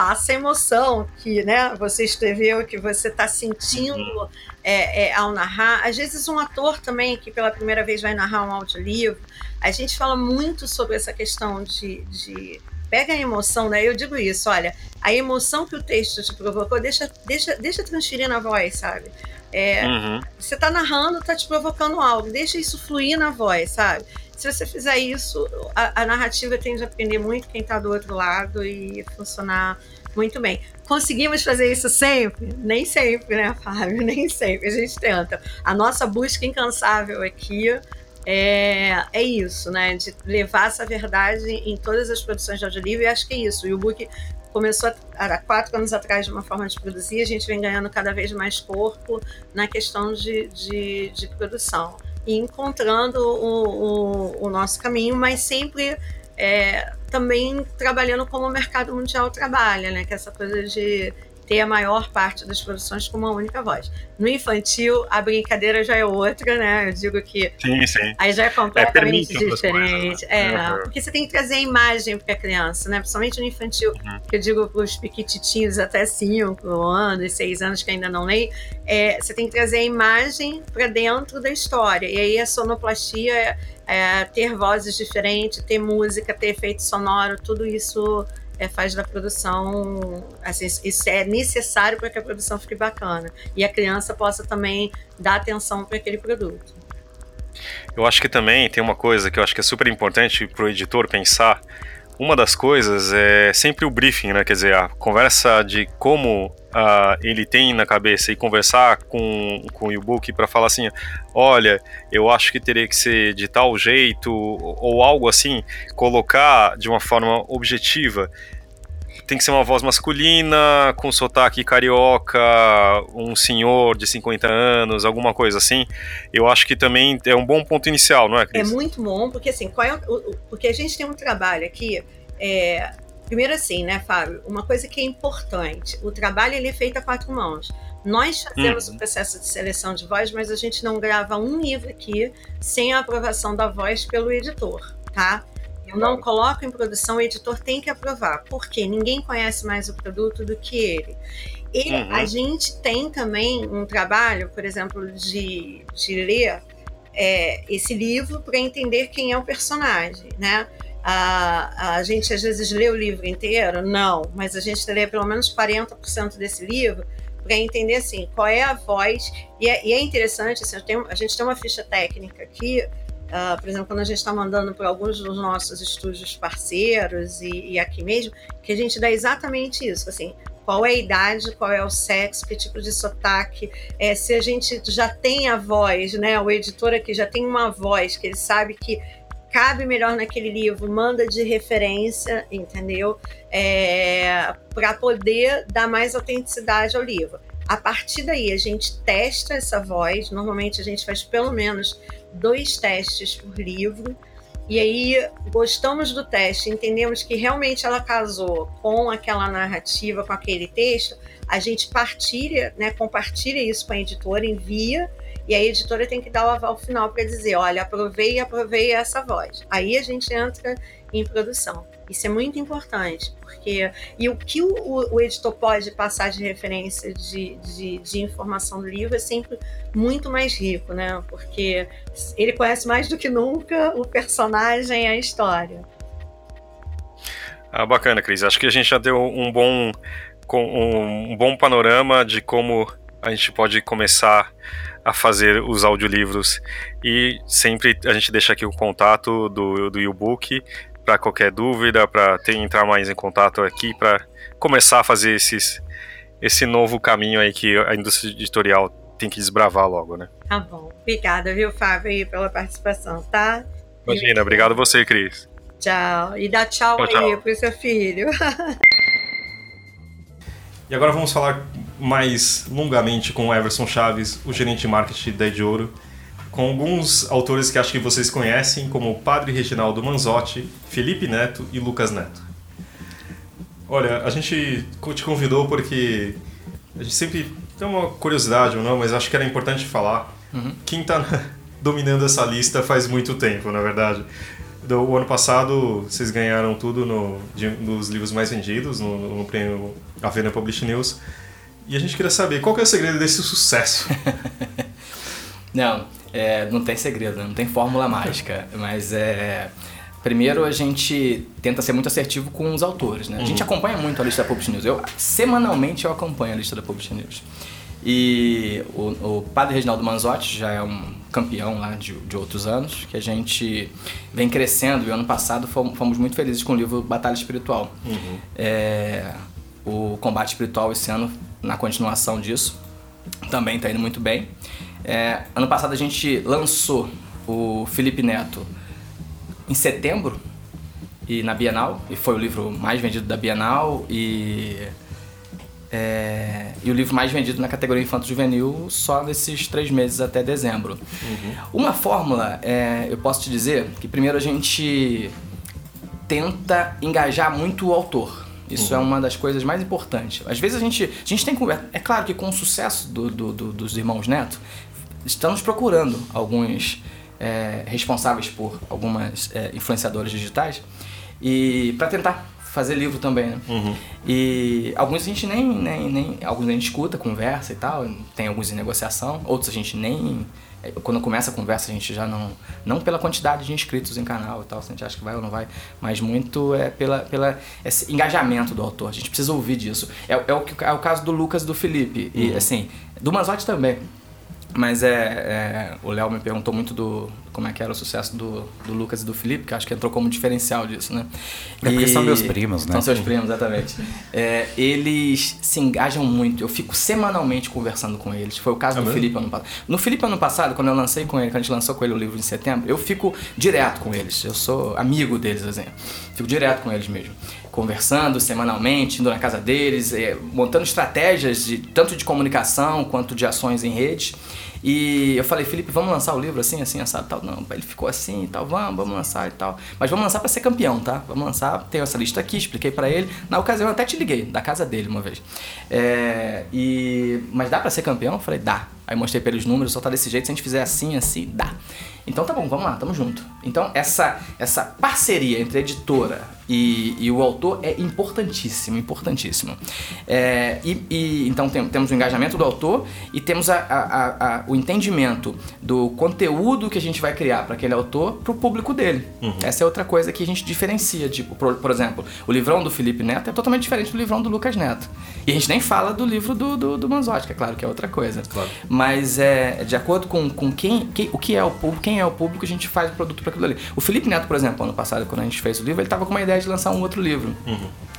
passa a emoção que né, você escreveu, que você está sentindo uhum. é, é, ao narrar. Às vezes, um ator também, que pela primeira vez vai narrar um audiolivro, a gente fala muito sobre essa questão de, de pega a emoção, né? Eu digo isso, olha, a emoção que o texto te provocou, deixa, deixa, deixa transferir na voz, sabe? É, uhum. Você está narrando, está te provocando algo, deixa isso fluir na voz, sabe? Se você fizer isso, a, a narrativa tende a aprender muito quem está do outro lado e funcionar muito bem. Conseguimos fazer isso sempre? Nem sempre, né, Fábio? Nem sempre. A gente tenta. A nossa busca incansável aqui é, é isso, né? De levar essa verdade em todas as produções de audiolivro, e acho que é isso. E o book começou há quatro anos atrás de uma forma de produzir, a gente vem ganhando cada vez mais corpo na questão de, de, de produção e encontrando o, o, o nosso caminho, mas sempre é, também trabalhando como o mercado mundial trabalha, né? Que é essa coisa de ter a maior parte das produções com uma única voz. No infantil, a brincadeira já é outra, né? Eu digo que. Sim, sim. Aí já é completamente é, diferente. Coisas, né? É, uhum. porque você tem que trazer a imagem para a criança, né? Principalmente no infantil, uhum. que eu digo para os piquititinhos até 5 anos, 6 anos que ainda não leem, é, você tem que trazer a imagem para dentro da história. E aí a sonoplastia é, é ter vozes diferentes, ter música, ter efeito sonoro, tudo isso é, faz da produção, assim, isso é necessário para que a produção fique bacana e a criança possa também dar atenção para aquele produto. Eu acho que também tem uma coisa que eu acho que é super importante para o editor pensar. Uma das coisas é sempre o briefing, né? Quer dizer, a conversa de como uh, ele tem na cabeça e conversar com, com o e-book para falar assim: olha, eu acho que teria que ser de tal jeito, ou algo assim, colocar de uma forma objetiva tem que ser uma voz masculina, com sotaque carioca, um senhor de 50 anos, alguma coisa assim. Eu acho que também é um bom ponto inicial, não é, Cris? É muito bom, porque assim, qual é o, porque a gente tem um trabalho aqui. É, primeiro assim, né, Fábio? Uma coisa que é importante: o trabalho ele é feito a quatro mãos. Nós fazemos hum. o processo de seleção de voz, mas a gente não grava um livro aqui sem a aprovação da voz pelo editor, tá? Eu não coloco em produção, o editor tem que aprovar, porque ninguém conhece mais o produto do que ele. E uhum. a gente tem também um trabalho, por exemplo, de, de ler é, esse livro para entender quem é o personagem, né? A, a gente às vezes lê o livro inteiro? Não, mas a gente lê pelo menos 40% desse livro para entender assim qual é a voz. E é, e é interessante, assim, tenho, a gente tem uma ficha técnica aqui. Uh, por exemplo, quando a gente está mandando para alguns dos nossos estúdios parceiros e, e, aqui mesmo, que a gente dá exatamente isso, assim, qual é a idade, qual é o sexo, que tipo de sotaque, é, se a gente já tem a voz, né? O editor aqui já tem uma voz que ele sabe que cabe melhor naquele livro, manda de referência, entendeu? É, para poder dar mais autenticidade ao livro. A partir daí, a gente testa essa voz. Normalmente, a gente faz pelo menos dois testes por livro. E aí, gostamos do teste, entendemos que realmente ela casou com aquela narrativa, com aquele texto. A gente partilha, né, compartilha isso com a editora, envia e a editora tem que dar o aval final para dizer, olha, aprovei e aprovei essa voz. Aí a gente entra em produção. Isso é muito importante, porque e o que o, o editor pode passar de referência de, de, de, informação do livro é sempre muito mais rico, né? Porque ele conhece mais do que nunca o personagem e a história. Ah, bacana, Cris. Acho que a gente já deu um bom, um, um bom panorama de como a gente pode começar a fazer os audiolivros. E sempre a gente deixa aqui o contato do, do e-book para qualquer dúvida, para entrar mais em contato aqui, para começar a fazer esses, esse novo caminho aí que a indústria editorial tem que desbravar logo, né? Tá bom. Obrigada, viu, Fábio, pela participação, tá? Imagina, obrigado você, Cris. Tchau. E dá tchau, tchau aí pro seu filho. e agora vamos falar mais longamente com o Everson Chaves, o gerente de marketing da Ediouro, com alguns autores que acho que vocês conhecem, como o Padre Reginaldo Manzotti, Felipe Neto e Lucas Neto. Olha, a gente te convidou porque a gente sempre tem uma curiosidade ou não, mas acho que era importante falar. Uhum. Quem está dominando essa lista faz muito tempo, na verdade. Do ano passado, vocês ganharam tudo no, de, nos livros mais vendidos, no, no prêmio Avena Publish News. E a gente queria saber qual que é o segredo desse sucesso. não, é, não tem segredo, não tem fórmula mágica, mas é. Primeiro a gente tenta ser muito assertivo com os autores, né? A gente uhum. acompanha muito a lista da Publish News. Eu, semanalmente eu acompanho a lista da Publish News. E o, o padre Reginaldo Manzotti já é um campeão lá de, de outros anos, que a gente vem crescendo. E ano passado fomos, fomos muito felizes com o livro Batalha Espiritual. Uhum. É, o combate espiritual esse ano na continuação disso. Também está indo muito bem. É, ano passado a gente lançou o Felipe Neto em setembro e na Bienal e foi o livro mais vendido da Bienal e é, e o livro mais vendido na categoria infanto juvenil só nesses três meses até dezembro. Uhum. Uma fórmula, é, eu posso te dizer que primeiro a gente tenta engajar muito o autor. Isso é uhum. é uma das coisas mais importantes. Às vezes a gente, a gente tem conversa. É claro que com o sucesso do, do, do, dos irmãos Neto, estamos procurando alguns é, responsáveis por algumas é, influenciadoras digitais e para tentar fazer livro também, né? Uhum. E alguns a gente nem, nem, nem. Alguns a gente escuta, conversa e tal, tem alguns em negociação, outros a gente nem é, quando começa a conversa a gente já não não pela quantidade de inscritos em canal e tal, se a gente acha que vai ou não vai, mas muito é pela pela esse engajamento do autor. A gente precisa ouvir disso. É, é o é o caso do Lucas do Felipe e uhum. assim do Mazotti também. Mas é, é o Léo me perguntou muito do como é que era o sucesso do, do Lucas e do Felipe, que acho que entrou como diferencial disso, né? É porque e... são meus primos, né? São seus primos, exatamente. é, eles se engajam muito. Eu fico semanalmente conversando com eles. Foi o caso é do Felipe ano passado. No Felipe ano passado, quando eu lancei com ele, quando a gente lançou com ele o livro em setembro, eu fico direto com eles. Eu sou amigo deles, assim. Fico direto com eles mesmo conversando semanalmente, indo na casa deles, é, montando estratégias de, tanto de comunicação quanto de ações em rede. E eu falei, Felipe, vamos lançar o livro assim, assim, assado tal. Não, ele ficou assim e tal, vamos, vamos lançar e tal. Mas vamos lançar para ser campeão, tá? Vamos lançar, tenho essa lista aqui, expliquei para ele. Na ocasião eu até te liguei, da casa dele uma vez. É, e, mas dá para ser campeão? Eu falei, dá. Aí mostrei pra ele os números, só tá desse jeito, se a gente fizer assim, assim, dá. Então tá bom, vamos lá, tamo junto. Então essa, essa parceria entre a editora e, e o autor é importantíssimo, importantíssimo. É, e, e então tem- temos o engajamento do autor e temos a- a- a- o entendimento do conteúdo que a gente vai criar para aquele autor pro público dele. Essa é outra coisa que a gente diferencia. Tipo, por, por exemplo, o livrão do Felipe Neto é totalmente diferente do livrão do Lucas Neto. E a gente nem fala do livro do, do, do Manzotti, que é claro que é outra coisa. Claro. Mas é de acordo com, com quem, quem- o que é o público, quem é o público, a gente faz o produto para aquilo ali. O Felipe Neto, por exemplo, ano passado, quando a gente fez o livro, ele tava com uma ideia de lançar um outro livro.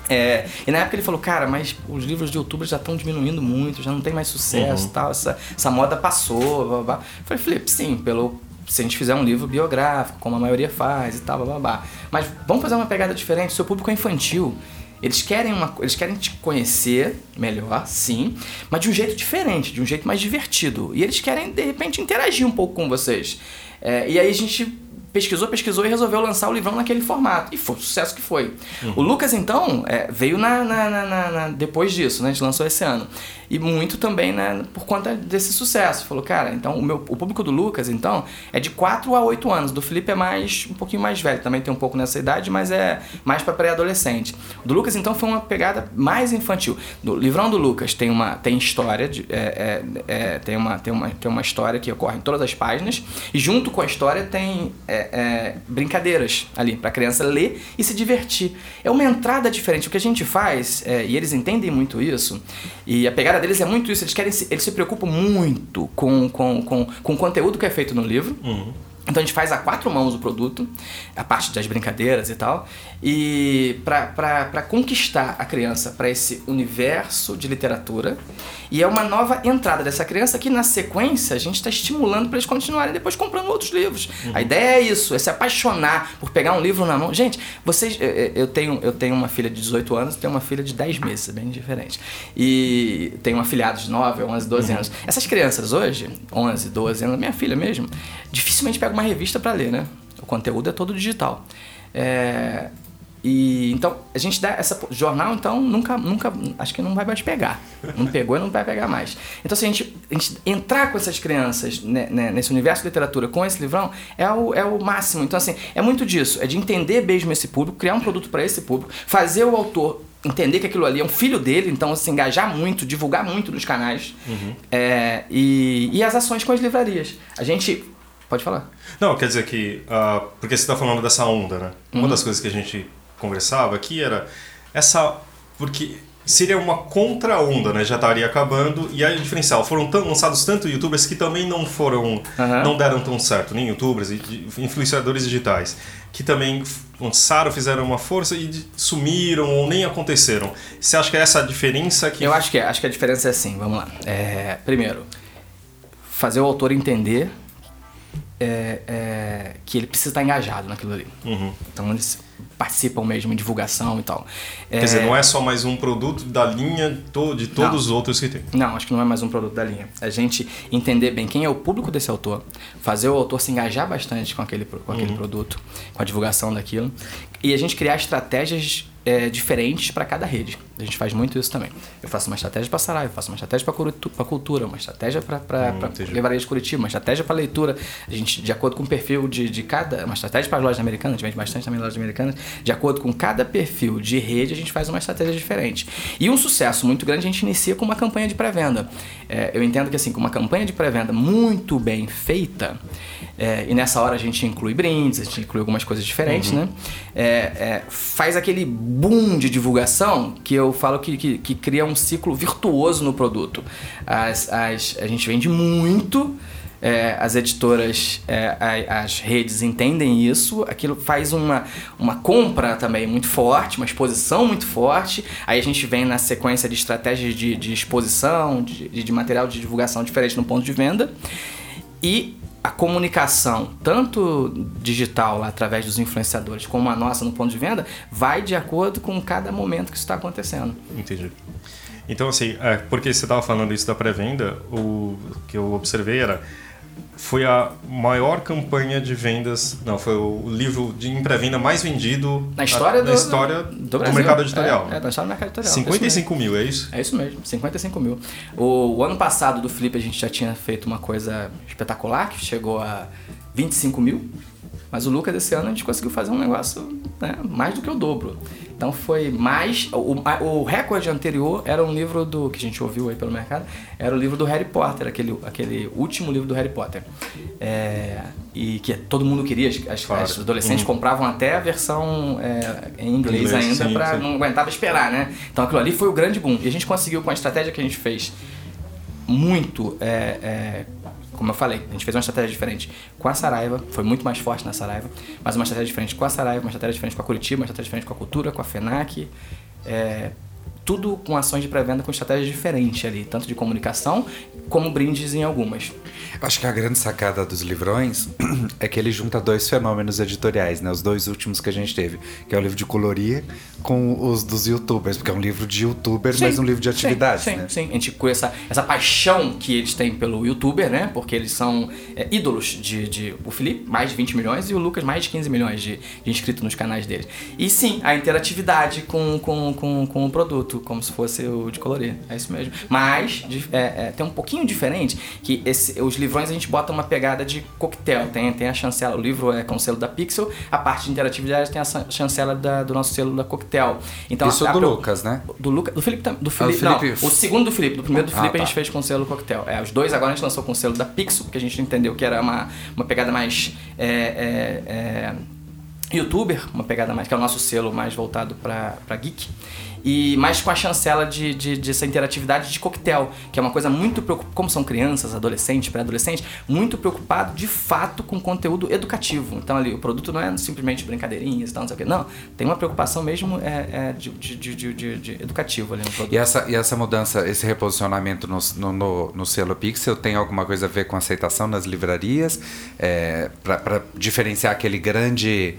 É, e na época ele falou, cara, mas os livros de outubro já estão diminuindo muito, já não tem mais sucesso tal, essa, essa moda passou, blá, blá, blá. Eu falei, Felipe, sim, pelo. Se a gente fizer um livro biográfico, como a maioria faz e tal, blá, blá, blá. Mas vamos fazer uma pegada diferente, seu público é infantil. Eles querem, uma, eles querem te conhecer melhor, sim, mas de um jeito diferente, de um jeito mais divertido. E eles querem, de repente, interagir um pouco com vocês. É, e aí a gente pesquisou, pesquisou e resolveu lançar o livrão naquele formato. E foi o sucesso que foi. O Lucas, então, é, veio na, na- na- na- na- depois disso, né? A gente lançou esse ano. E muito também né, por conta desse sucesso. Falou, cara, então o, meu, o público do Lucas, então, é de 4 a 8 anos. Do Felipe é mais um pouquinho mais velho, também tem um pouco nessa idade, mas é mais para pré-adolescente. Do Lucas, então, foi uma pegada mais infantil. Do livrão do Lucas tem uma tem história, de, é, é, é, tem, uma, tem, uma, tem uma história que ocorre em todas as páginas, e junto com a história tem é, é, brincadeiras ali para a criança ler e se divertir. É uma entrada diferente. O que a gente faz, é, e eles entendem muito isso, e a pegada deles é muito isso, eles querem se, eles se preocupam muito com, com, com, com o conteúdo que é feito no livro. Então a gente faz a quatro mãos o produto, a parte das brincadeiras e tal, e para conquistar a criança para esse universo de literatura. E é uma nova entrada dessa criança que na sequência a gente está estimulando para eles continuarem depois comprando outros livros. A ideia é isso, é se apaixonar por pegar um livro na mão. Gente, vocês, eu- tenho, eu tenho uma filha de 18 anos, tenho uma filha de 10 meses, é bem diferente. E tenho uma filhada de 9, 11, 12 anos. Essas crianças hoje, 11, 12 anos, minha filha mesmo, dificilmente pega uma revista para ler, né? O conteúdo é todo digital. É, e então a gente dá essa jornal então nunca nunca acho que não vai mais pegar. Não pegou e não vai pegar mais. Então se a gente, a gente entrar com essas crianças né, né, nesse universo de literatura com esse livrão é o, é o máximo. Então assim é muito disso. É de entender mesmo esse público criar um produto para esse público fazer o autor entender que aquilo ali é um filho dele então se engajar muito divulgar muito nos canais. É, e, e as ações com as livrarias. A gente pode falar Não, quer dizer que. ah, porque você está falando dessa onda, né? Uma das coisas que a gente conversava aqui era essa. Porque seria uma contra-onda, né? Já estaria acabando. E aí o diferencial: foram tão, lançados tanto youtubers que também não foram. Aham. Não deram tão certo, nem youtubers influenciadores digitais. Que também lançaram, fizeram uma força e sumiram ou nem aconteceram. Você acha que é essa a diferença que. Eu acho que é. Acho que a diferença é assim, vamos lá. É, primeiro, fazer o autor entender é, é, que ele precisa estar engajado naquilo ali. Uhum. Então eles participam mesmo em divulgação e tal. Quer dizer, não é só mais um produto da linha de todos Não. os outros que tem. Não, acho que não é mais um produto da linha. A gente entender bem quem é o público desse autor, fazer o autor se engajar bastante com aquele, com aquele produto, com a divulgação daquilo, e a gente criar estratégias é, diferentes para cada rede. A gente faz muito isso também. Eu faço uma estratégia para Saraiva, eu faço uma estratégia para cultura, uma estratégia para Hum, livraria de Curitiba, uma estratégia para leitura. A gente, de acordo com o perfil de, de cada. Uma estratégia para as lojas americanas, a gente vende bastante também em lojas americanas. De acordo com cada perfil de rede, a gente faz uma estratégia diferente. E um sucesso muito grande a gente inicia com uma campanha de pré-venda. É, eu entendo que assim, com uma campanha de pré-venda muito bem feita, é, e nessa hora a gente inclui brindes, a gente inclui algumas coisas diferentes, né? É, é, faz aquele boom de divulgação que eu falo que, que, que cria um ciclo virtuoso no produto. As, as, a gente vende muito. É, as editoras, é, a- as redes entendem isso, aquilo faz uma, uma compra também muito forte, uma exposição muito forte. Aí a gente vem na sequência de estratégias de, de exposição, de, de material de divulgação diferente no ponto de venda. E a comunicação, tanto digital através dos influenciadores, como a nossa no ponto de venda, vai de acordo com cada momento que isso está acontecendo. Entendi. Então, assim, é, porque você estava falando isso da pré-venda, o que eu observei era foi a maior campanha de vendas. Não, foi o livro de pré-venda mais vendido Na história a- do- na história do do, Brasil. mercado editorial. É, é, na história do mercado editorial. 55 mil, é isso? É isso mesmo, 55 mil. O, o ano passado do Flip a gente já tinha feito uma coisa espetacular, que chegou a 25 mil. Mas o Lucas esse ano a gente conseguiu fazer um negócio né, mais do que o dobro. Então foi mais. O, o recorde anterior era um livro do. que a gente ouviu aí pelo mercado, era o livro do Harry Potter, aquele, aquele último livro do Harry Potter. É, e que todo mundo queria, as, Claro. as adolescentes compravam até a versão é, em inglês, Inglês, ainda para não aguentava esperar, né? Então aquilo ali foi o grande boom. E a gente conseguiu, com a estratégia que a gente fez, muito. é, é, como eu falei, a gente fez uma estratégia diferente com a Saraiva, foi muito mais forte na Saraiva, mas uma estratégia diferente com a Saraiva, uma estratégia diferente com a Curitiba, uma estratégia diferente com a Cultura, com a FENAC. é, tudo com ações de pré-venda com estratégias diferentes ali, tanto de comunicação como brindes em algumas. Acho que a grande sacada dos livrões é que ele junta dois fenômenos editoriais, né? Os dois últimos que a gente teve, que é o livro de colorir com os dos youtubers, porque é um livro de youtubers, mas um livro de atividades, sim, né? Sim, a gente com essa, essa paixão que eles têm pelo youtuber, né? Porque eles são é, ídolos de, de. O Felipe, mais de 20 milhões, e o Lucas, mais de 15 milhões de, de inscritos nos canais deles. E sim, a interatividade com, com, com, com o produto, como se fosse o de colorir. É isso mesmo. Mas é, é, tem um pouquinho diferente que esse, os livrões a gente bota uma pegada de coquetel. Tem, tem a chancela, o livro é com o selo da Pixel, a parte de interatividade tem a chancela da- do nosso selo da coquetel. Então, Isso a- do a- Lucas, né? do Lucas, do Felipe, tam- do Ah, o Felipe, Felipe- não, o segundo do Felipe, do primeiro do Ah, Felipe a tá. gente fez com o selo Coquetel. É, os dois agora a gente lançou com o selo da Pixel, porque a gente entendeu que era uma, uma pegada mais é, é, é, youtuber, uma pegada mais, que é o nosso selo mais voltado pra geek. E mais com a chancela de, de, dessa interatividade de coquetel, que é uma coisa muito preocupada, como são crianças, adolescentes, pré-adolescentes, muito preocupado de fato com conteúdo educativo. Então ali, o produto não é simplesmente brincadeirinhas e tal, não sei o quê. Não, tem uma preocupação mesmo é, é, de, de, de, educativo ali no produto. E essa, e essa mudança, esse reposicionamento no, no, no, no selo Pixel tem alguma coisa a ver com aceitação nas livrarias? É, para diferenciar aquele grande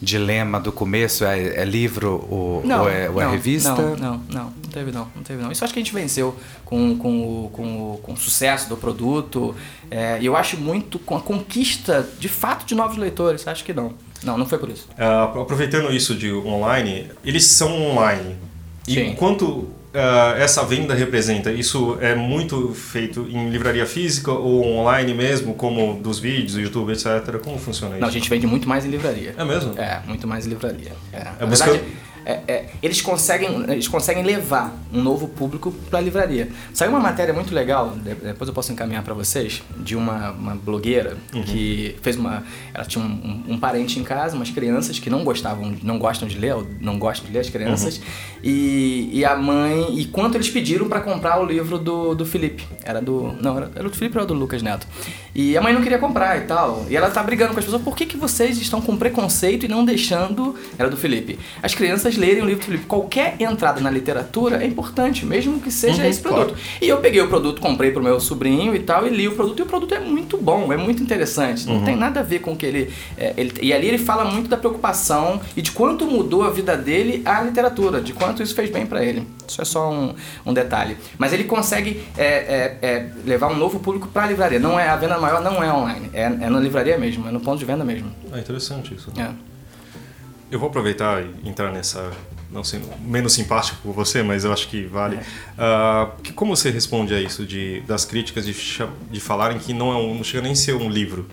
dilema do começo, é, é livro ou, ou é, ou é não, revista? Não, não, não, não teve não, não teve não. Isso acho que a gente venceu com, com, o, com, o, com o sucesso do produto. É, E eu acho muito com a conquista de fato de novos leitores. Acho que não. Não, não foi por isso. Ah, aproveitando isso de online, eles são online. E Sim. quanto ah, essa venda representa? Isso é muito feito em livraria física ou online mesmo, como dos vídeos, do YouTube, etc. Como funciona isso? Não, a gente vende muito mais em livraria. É mesmo? É, muito mais em livraria. É, busca- verdade, é, é, eles, conseguem, eles conseguem levar um novo público para a livraria. Saiu uma matéria muito legal, de- depois eu posso encaminhar para vocês, de uma, uma blogueira que fez uma. Ela tinha um, um- um parente em casa, umas crianças que não gostavam, não gostam de ler, não gostam de ler as crianças, e, e a mãe. E quanto eles pediram para comprar o livro do, do Felipe? Era do. Não, era, era do Felipe ou era do Lucas Neto? E a mãe não queria comprar e tal. E ela tá brigando com as pessoas, por que, que vocês estão com preconceito e não deixando. Era do Felipe. As crianças lerem o livro do Felipe. Qualquer entrada na literatura é importante, mesmo que seja Uhum, esse produto. E eu peguei o produto, comprei pro meu sobrinho e tal, e li o produto, e o produto é muito bom, é muito interessante. Não tem nada a ver com o que ele, é, ele. E ali ele fala muito da preocupação e de quanto mudou a vida dele a literatura, de quanto isso fez bem para ele. Isso é só um, um detalhe. Mas ele consegue é, é, é, levar um novo público para a livraria. Não é, a venda maior não é online, é, é na livraria mesmo, é no ponto de venda mesmo. Ah, interessante isso. É. Eu vou aproveitar e entrar nessa, não sendo menos simpático por você, mas eu acho que vale. Ah, que como você responde a isso de das críticas de, de falarem que não é um, não chega nem a ser um livro?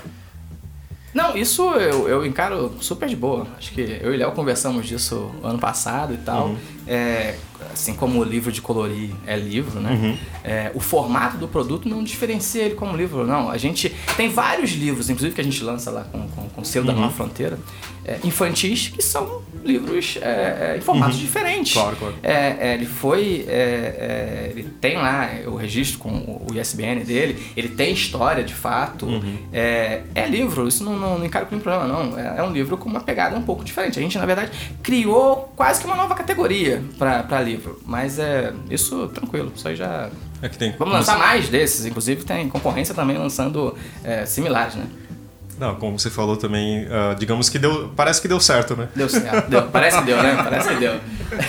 Não, isso eu, eu encaro super de boa. Acho que eu e Léo conversamos disso ano passado e tal. É, assim como o livro de colorir é livro, né? É, o formato do produto não diferencia ele como livro, não. A gente tem vários livros, inclusive que a gente lança lá com, com, com o selo da Nova Fronteira, é, infantis, que são livros é, é, em formatos diferentes. Claro, claro. É, é, ele foi. ele tem lá o registro com o ISBN dele, ele tem história de fato. É, é livro, isso não, não, não encaro como problema, não. É, é um livro com uma pegada um pouco diferente. A gente, na verdade, criou quase que uma nova categoria para livro. Mas é isso tranquilo, isso aí já. É que tem. Vamos lançar mais desses, inclusive tem concorrência também lançando é, similares, né? Não, como você falou também, ah, digamos que deu, parece que deu certo, né? Deu certo. Deu. Parece que deu, né? Parece que deu.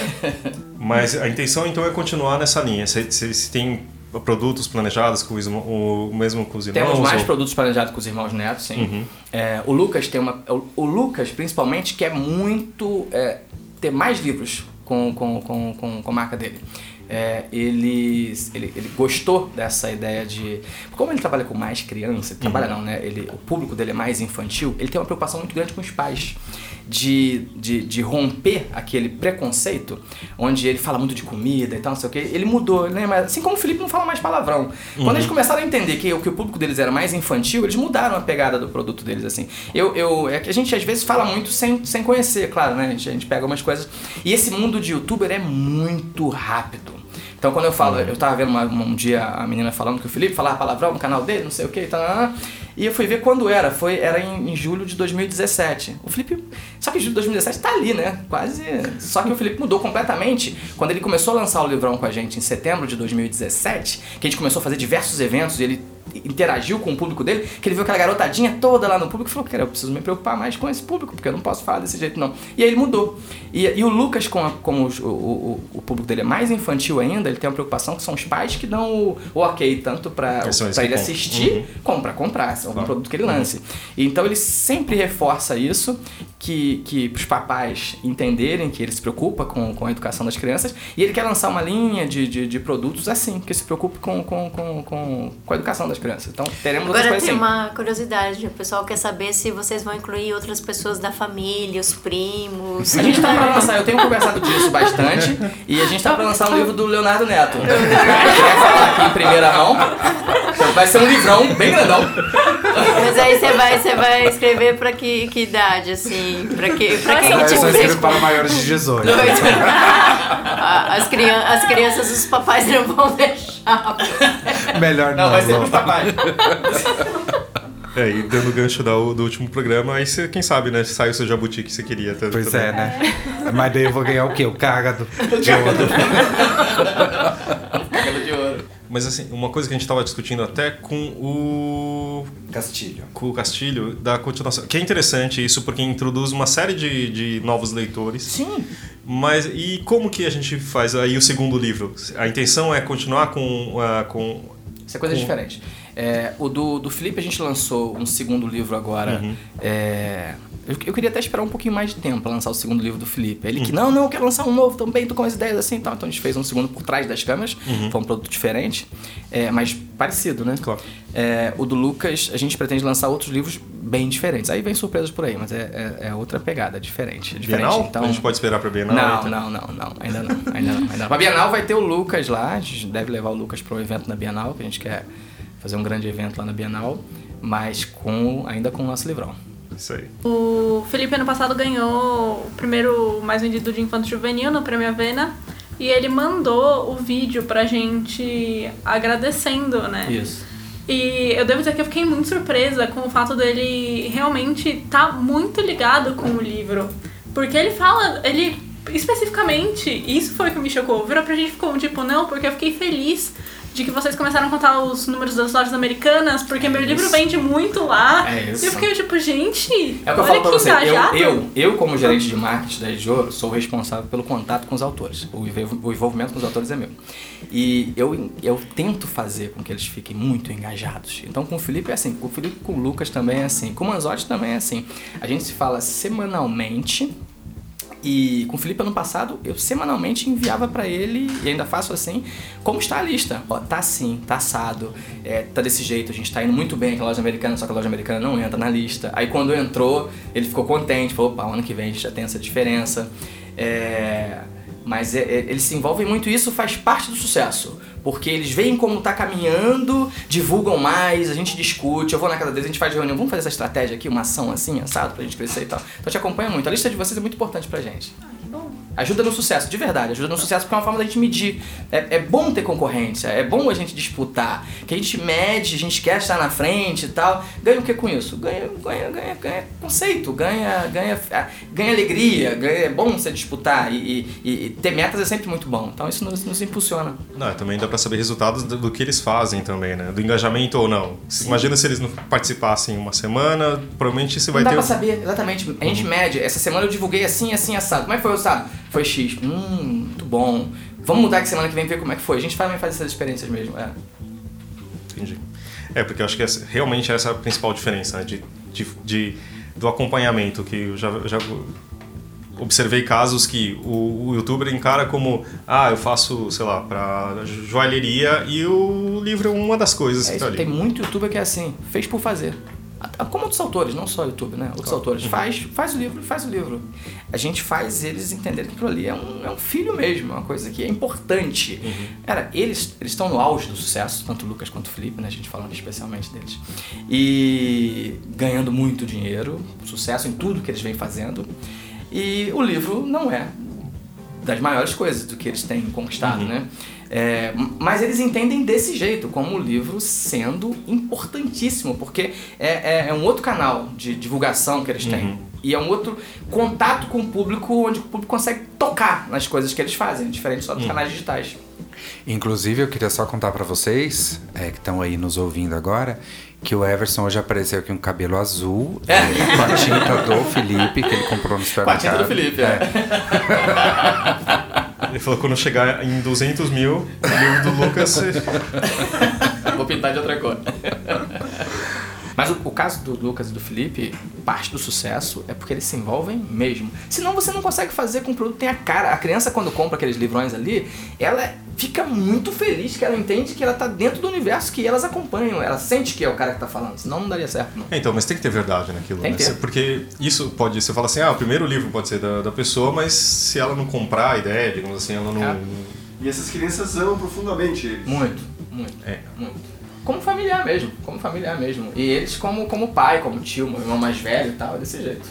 Mas a intenção então é continuar nessa linha. Você, você- você tem produtos planejados com os irmão- o mesmo com os irmãos? Temos mais ou- produtos planejados com os irmãos netos, sim. Uhum. É, o Lucas tem uma. O, o Lucas, principalmente, quer muito é, ter mais livros com, com, com, com, com a marca dele. É, ele, ele, ele gostou dessa ideia de. Como ele trabalha com mais criança, ele trabalha não, né? Ele, o público dele é mais infantil, ele tem uma preocupação muito grande com os pais. De, de, de romper aquele preconceito, onde ele fala muito de comida e tal, não sei o que. Ele mudou, ele lembra? Assim como o Felipe não fala mais palavrão. Quando eles começaram a entender que, o- que o público deles era mais infantil, eles mudaram a pegada do produto deles, assim. Eu, eu, é que a gente às vezes fala muito sem, sem conhecer, claro, né? A gente, a gente pega umas coisas. E esse mundo de youtuber é muito rápido. Então quando eu falo, eu tava vendo uma- um dia a menina falando que o Felipe falava palavrão no canal dele, não sei o que, tá, e eu fui ver quando era, foi, era em, em julho de 2017. O Felipe, só que julho de 2017 tá ali, né? Quase. Só que o Felipe mudou completamente quando ele começou a lançar o livrão com a gente em setembro de 2017, que a gente começou a fazer diversos eventos e ele interagiu com o público dele, que ele viu aquela garotadinha toda lá no público e falou, cara, eu preciso me preocupar mais com esse público, porque eu não posso falar desse jeito não. E aí ele mudou. E, e o Lucas, com a- como os- o, o, o público dele é mais infantil ainda, ele tem uma preocupação que são os pais que dão o, o ok, tanto pra que ele assistir, Uhum. como pra comprar, se é algum Claro. produto que ele lance. Então ele sempre reforça isso, que, que os papais entenderem que ele se preocupa com, com a educação das crianças, e ele quer lançar uma linha de, de, de produtos assim, que se preocupe com, com, com, com, com a educação das crianças. Então teremos Agora tem assim. uma curiosidade, o pessoal quer saber se vocês vão incluir outras pessoas da família, os primos. A gente tá pra lançar, eu tenho conversado disso bastante, e a gente tá pra lançar um livro do Leonardo Neto. Quer falar aqui em primeira mão? Então vai ser um livrão bem grandão. Mas aí você vai, você vai escrever pra que, que idade, assim? Pra, que, pra quem tipo só escrevo para maiores de 18. A- As, crian as crianças, os papais não vão deixar. Melhor não. Não, vai ser não. pros papais. É, e dando gancho da- do último programa, aí você, quem sabe, né? Sai o seu jabuti que você queria. tá- Pois também. é, né? Mas daí eu vou ganhar o quê? O cágado de ouro. Cagada de ouro. Mas assim, uma coisa que a gente tava discutindo até com o Castilho. com o Castilho da continuação. Que é interessante isso, porque introduz uma série de, de novos leitores. Sim. Mas e como que a gente faz aí o segundo livro? A intenção é continuar com, ah, com Isso é coisa Com- diferente. É, o do, do Felipe a gente lançou um segundo livro agora. Uhum. É, eu, eu queria até esperar um pouquinho mais de tempo pra lançar o segundo livro do Felipe. Ele que, não, não, eu quero lançar um novo também, tô com as ideias assim e tal. Então a gente fez um segundo por trás das câmeras. Foi um produto diferente, é, mas parecido, né? Claro. É, o do Lucas, a gente pretende lançar outros livros bem diferentes. Aí vem surpresas por aí, mas é, é, é outra pegada, diferente. é diferente. Bienal? Então, A gente pode esperar pra Bienal? não, então? não, não, não, ainda não, ainda não, ainda não. Pra Bienal vai ter o Lucas lá, a gente deve levar o Lucas para um evento na Bienal, que a gente quer fazer um grande evento lá na Bienal, mas com ainda com o nosso livrão. Isso aí. O Felipe ano passado ganhou o primeiro mais vendido de infanto juvenil no Prêmio Avena. E ele mandou o vídeo pra gente agradecendo, né? Isso. E eu devo dizer que eu fiquei muito surpresa com o fato dele realmente estar muito ligado com o livro. Porque ele fala, ele especificamente, isso foi o que me chocou, virou pra gente ficou tipo, não, porque eu fiquei feliz de que vocês começaram a contar os números das lojas americanas, porque meu livro vende muito lá. É isso. E eu fiquei tipo, gente, É o que eu olha falo pra que você, eu, engajado. eu, eu como gerente de marketing da Edjoro, sou responsável pelo contato com os autores. O o envolvimento com os autores é meu. E eu, eu tento fazer com que eles fiquem muito engajados. Então com o Felipe é assim, com o Felipe com o Lucas também é assim, com o Manzotti também é assim. A gente se fala semanalmente e com o Felipe ano passado, eu semanalmente enviava pra ele, e ainda faço assim, como está a lista. Ó, tá assim, tá assado, é, tá desse jeito, a gente tá indo muito bem com a loja americana, só que a loja americana não entra na lista. Aí quando entrou, ele ficou contente, falou, opa, ano que vem a gente já tem essa diferença. É, mas é- é- eles se envolvem muito e isso faz parte do sucesso. Porque eles veem como tá caminhando, divulgam mais, a gente discute, eu vou na casa deles, a gente faz reunião, vamos fazer essa estratégia aqui, uma ação assim, assado, pra gente crescer e tal. Então te acompanha muito. A lista de vocês é muito importante pra gente. Ajuda no sucesso, de verdade, ajuda no sucesso porque é uma forma da gente medir. É, é bom ter concorrência, é bom a gente disputar, que a gente mede, a gente quer estar na frente e tal. Ganha o que com isso? Ganha, ganha, ganha, ganha conceito, ganha, ganha, ah, ganha alegria, ganha, é bom você disputar e, e- e ter metas é sempre muito bom. Então isso nos, nos impulsiona. Não, também dá pra saber resultados do, do que eles fazem também, né? Do engajamento ou não. Se- Imagina se eles não participassem uma semana, provavelmente você vai Não dá ter. pra saber, exatamente. A gente mede. Essa semana eu divulguei assim, assim, assado. Como é que foi o assado? Foi X. Hum, muito bom. Vamos mudar que semana que vem ver como é que foi. A gente também faz essas experiências mesmo. É. Entendi. É, porque eu acho que essa, realmente essa é a principal diferença, né? De, de, de- do acompanhamento, que eu já, já observei casos que o, o youtuber encara como, ah, eu faço, sei lá, pra joalheria e o livro é uma das coisas É que isso, tá ali. tem muito youtuber que é assim, fez por fazer. Como outros autores, não só YouTube, né? Outros autores. Faz, faz o livro, faz o livro. A gente faz eles entenderem que aquilo ali é um, é um filho mesmo, é uma coisa que é importante. Cara, eles eles estão no auge do sucesso, tanto o Lucas quanto o Felipe, né? A gente falando especialmente deles. E ganhando muito dinheiro, sucesso em tudo que eles vêm fazendo. E o livro não é das maiores coisas do que eles têm conquistado, né? É, mas eles entendem desse jeito, como o livro sendo importantíssimo, porque é, é- é um outro canal de divulgação que eles têm. E é um outro contato com o público, onde o público consegue tocar nas coisas que eles fazem, diferente só dos canais digitais. Inclusive, eu queria só contar pra vocês, é, que estão aí nos ouvindo agora, que o Everson hoje apareceu com um cabelo azul, É. é, com a tinta do Felipe, que ele comprou no Com a supermercado. tinta do Felipe, é. Ele falou que quando chegar em 200 mil, o livro do Lucas. Vou pintar de outra cor. Mas o, o caso do Lucas e do Felipe, parte do sucesso é porque eles se envolvem mesmo. Senão você não consegue fazer com que o produto tenha cara. A criança, quando compra aqueles livrões ali, ela fica muito feliz que ela entende que ela tá dentro do universo que elas acompanham. Ela sente que é o cara que tá falando. Senão não daria certo, não. É, então, mas tem que ter verdade naquilo. Tem né? que ter. Porque isso pode. Você fala assim, ah, o primeiro livro pode ser da, da pessoa, mas se ela não comprar a ideia, digamos assim, ela não. É. E essas crianças amam profundamente eles. Muito, muito, É. muito. Como familiar mesmo, como familiar mesmo. E eles como, como pai, como tio, meu irmão mais velho e tal, desse jeito.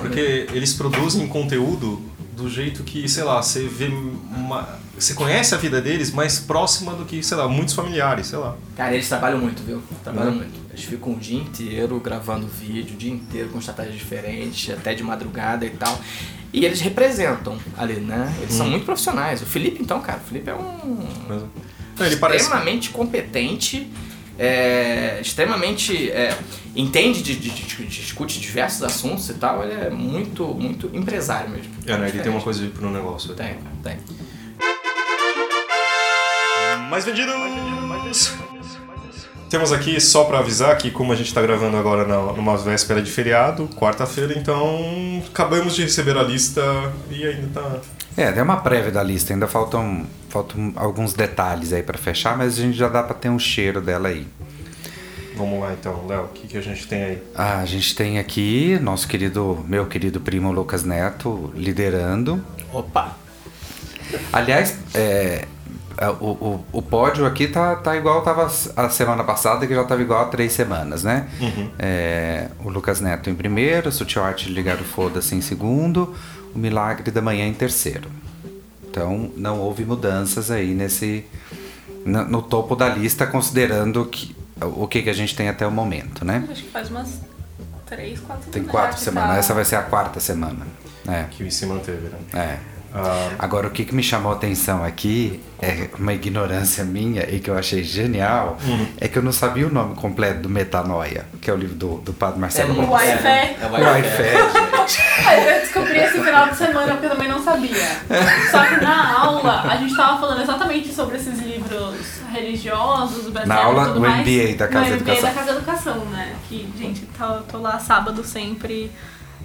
Porque eles produzem conteúdo do jeito que, sei lá, você vê uma. Você conhece a vida deles mais próxima do que, sei lá, muitos familiares, sei lá. Cara, eles trabalham muito, viu? Trabalham Uhum. muito. Eles ficam o dia inteiro gravando vídeo, o dia inteiro com estratégias diferentes, até de madrugada e tal. E eles representam ali, né? Eles Uhum. são muito profissionais. O Felipe, então, cara, o Felipe é um Mas, não, ele parece. extremamente competente, é, extremamente é, entende de, de- de- discute diversos assuntos e tal. Ele é muito, muito empresário mesmo. É, né? Ele tem uma coisa pro negócio. Tem, tem. Mais vendidos! Temos aqui, só pra avisar, que como a gente tá gravando agora na- numa véspera de feriado, quarta-feira, então acabamos de receber a lista e ainda tá. É, tem uma prévia da lista, ainda faltam, faltam alguns detalhes aí pra fechar, mas a gente já dá pra ter um cheiro dela aí. Vamos lá então, Léo, o que, que a gente tem aí? Ah, a gente tem aqui nosso querido, meu querido primo Lucas Neto liderando. Opa! Aliás, é, o, o, o pódio aqui tá, tá igual tava a semana passada, que já tava igual há três semanas, né? É, o Lucas Neto em primeiro, o Sutil Arte Ligado Foda-se em segundo, o Milagre da Manhã em terceiro. Então não houve mudanças aí nesse no, no topo da lista, considerando que, o que, que a gente tem até o momento, né? Acho que faz umas três, quatro Tem quatro semanas, tá- essa vai ser a quarta semana. É, Que se manteve, né? é. Ah, Agora, o que, que me chamou a atenção aqui é uma ignorância minha e que eu achei genial é que eu não sabia o nome completo do Metanoia, que é o livro do, do Padre Marcelo o Monte. Wi-Fi. É o Wi-Fi. Aí eu descobri esse final de semana porque eu também não sabia. Só que na aula a gente tava falando exatamente sobre esses livros religiosos, best-seller Na aula tudo do mais. MBA da Casa Educação. MBA da Casa Educação, né? Que, gente, tô, tô lá sábado sempre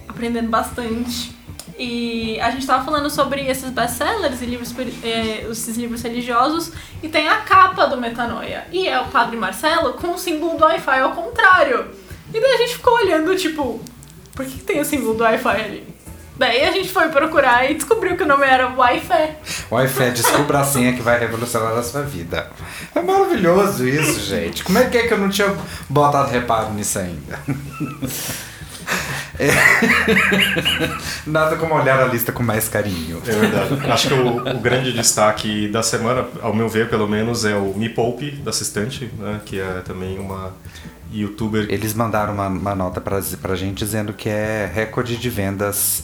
aprendendo bastante. E a gente tava falando sobre esses best-sellers e livros, eh, esses livros religiosos e tem a capa do Metanoia. E é o Padre Marcelo com o símbolo do Wi-Fi ao contrário. E daí a gente ficou olhando, tipo, por que, que tem o símbolo do Wi-Fi ali? Daí a gente foi procurar e descobriu que o nome era Wi-Fi. Wi-Fi, descubra a senha que vai revolucionar a sua vida. É maravilhoso isso, gente. Como é que é que eu não tinha botado reparo nisso ainda? É. Nada como olhar a lista com mais carinho. é verdade. Acho que o, o grande destaque da semana, ao meu ver, pelo menos, é o Me Poupe, da Assistente, né? Que é também uma youtuber Eles mandaram uma, uma nota pra, pra gente dizendo que é recorde de vendas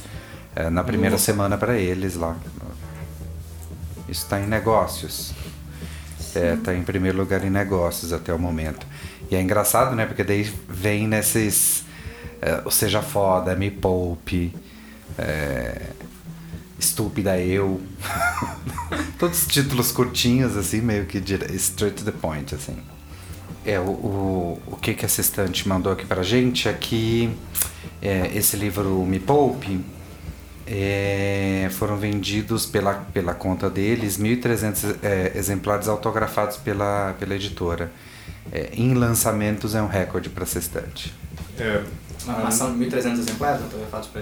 é, na primeira Nossa. semana pra eles lá. Isso tá em negócios. É, tá em primeiro lugar em negócios até o momento. E é engraçado, né? Porque daí vem nesses. É, Seja Foda, Me Poupe, é, Estúpida Eu. Todos títulos curtinhos, assim, meio que straight to the point, assim. É, o, o, o que que a assistente mandou aqui pra gente é que é, esse livro Me Poupe é, foram vendidos pela, pela conta deles 1.300 é, exemplares autografados pela, pela editora. É, em lançamentos é um recorde para assistente. É, Uma ação de 1.300 exemplares, estou fato para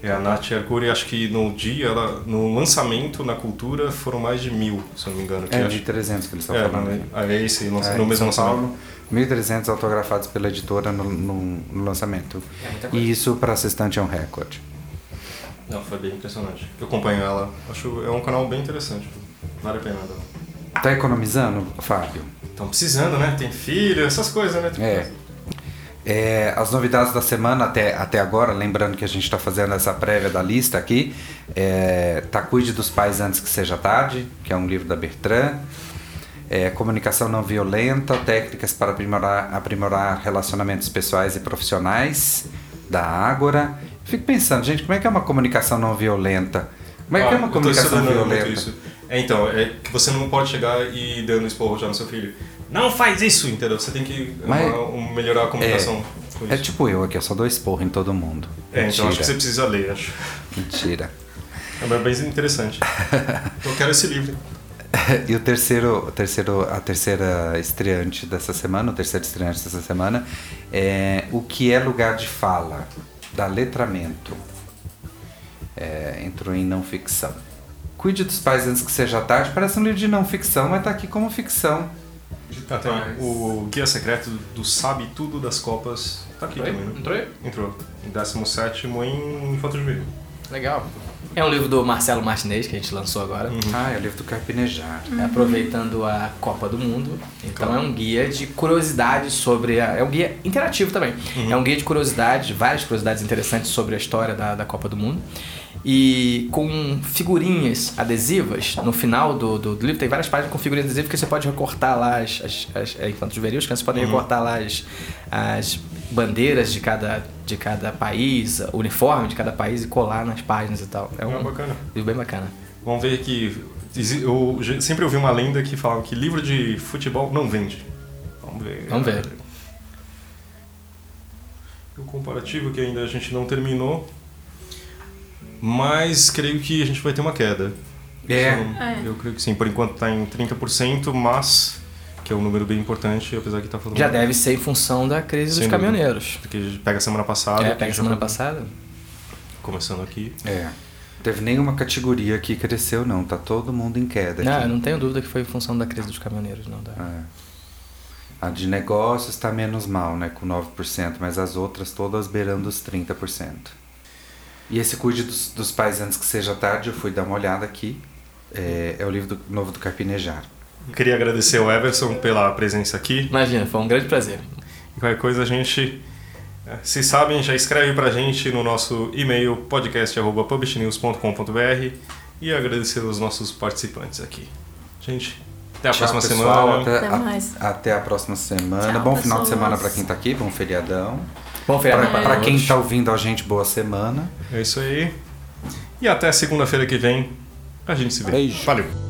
é, a Nath Arcuri, acho que no dia, ela, no lançamento na cultura, foram mais de mil, se eu não me engano. É, acho- 1.300 que eles estão é, falando. aí. é, é esse lança- É, no mesmo São lançamento. Paulo, 1.300 autografados pela editora no, no- no lançamento. É coisa. E isso para assistente é um recorde. Não, foi bem impressionante. Eu acompanho ela, acho é um canal bem interessante. Vale a pena. Dar. Tá economizando, Fábio? Estão precisando, né? Tem filho, essas coisas, né? É. É, as novidades da semana até, até agora, lembrando que a gente está fazendo essa prévia da lista aqui, é, tá Cuide dos Pais Antes Que Seja Tarde, que é um livro da Bertrand, é, Comunicação Não Violenta, Técnicas para aprimorar, aprimorar Relacionamentos Pessoais e Profissionais, da Ágora. Fico pensando, gente, como é que é uma comunicação não violenta? Como é que Ah, é uma eu tô comunicação violenta? isso. É, então, é que você não pode chegar e dando esporro já no seu filho. Não faz isso, entendeu? Você tem que Mas- uma- um- melhorar a comunicação com isso. É tipo eu aqui, eu só dou esporro em todo mundo. É, então acho que Mentira. você precisa ler, acho. Mentira. É bem interessante. eu quero esse livro. E o terceiro, o terceiro, a terceira estreante dessa semana, o terceiro estreante dessa semana é O que é lugar de fala, da Letramento. É, entrou em não ficção. Cuide dos pais antes que seja tarde. Parece um livro de não ficção, mas tá aqui como ficção. Tem o Guia Secreto do Sabe Tudo das Copas. Tá aqui também, né? Entrou aí? Entrou. Em 17 em Infanto Juvenil. Legal. É um livro do Marcelo Martinez que a gente lançou agora. Ah, é o livro do Carpinejar. É, aproveitando a Copa do Mundo. Então é um guia de curiosidades sobre a. É um guia interativo também. É um guia de curiosidades, várias curiosidades interessantes sobre a história da, da Copa do Mundo. E com figurinhas adesivas, no final do, do, do livro tem várias páginas com figurinhas adesivas que você pode recortar lá as. as, as é, enquanto juvenil, as crianças podem recortar lá as, as bandeiras de cada, de cada país, o uniforme de cada país e colar nas páginas e tal. É um Ah, bacana. livro bem bacana. Vamos ver que. Eu sempre ouvi uma lenda que falava que livro de futebol não vende. Vamos ver. Vamos ver. O comparativo que ainda a gente não terminou. Mas creio que a gente vai ter uma queda. É. Então, É. Eu creio que sim. Por enquanto está em 30%, mas. Que é um número bem importante, apesar que tá falando. Já deve ser em função da crise dos dúvida. caminhoneiros. Porque pega a semana passada. É, pega já semana foi passada. Começando aqui. É. Teve nenhuma categoria que cresceu, não. Tá todo mundo em queda. Não, aqui. não tenho dúvida que foi em função da crise dos caminhoneiros, não. Da... É. A de negócios está menos mal, né, com 9%, mas as outras todas beirando os 30%. E esse Cuide dos, dos Pais Antes Que Seja Tarde, eu fui dar uma olhada aqui. É, é o livro do- novo do Carpinejar. Queria agradecer ao Everson pela presença aqui. Imagina, foi um grande prazer. E qualquer coisa a gente. eh, Se sabem, já escreve pra gente no nosso e-mail podcast.publishnews.com.br e agradecer os nossos participantes aqui. Gente, até a Tchau, próxima pessoal, semana. Até, Até a- mais. até a próxima semana. Tchau, bom final de pessoas. semana para quem tá aqui, bom feriadão. Bom feriado Para quem todos. tá ouvindo a gente, boa semana. É isso aí. E até segunda-feira que vem a gente se vê. Beijo. Valeu.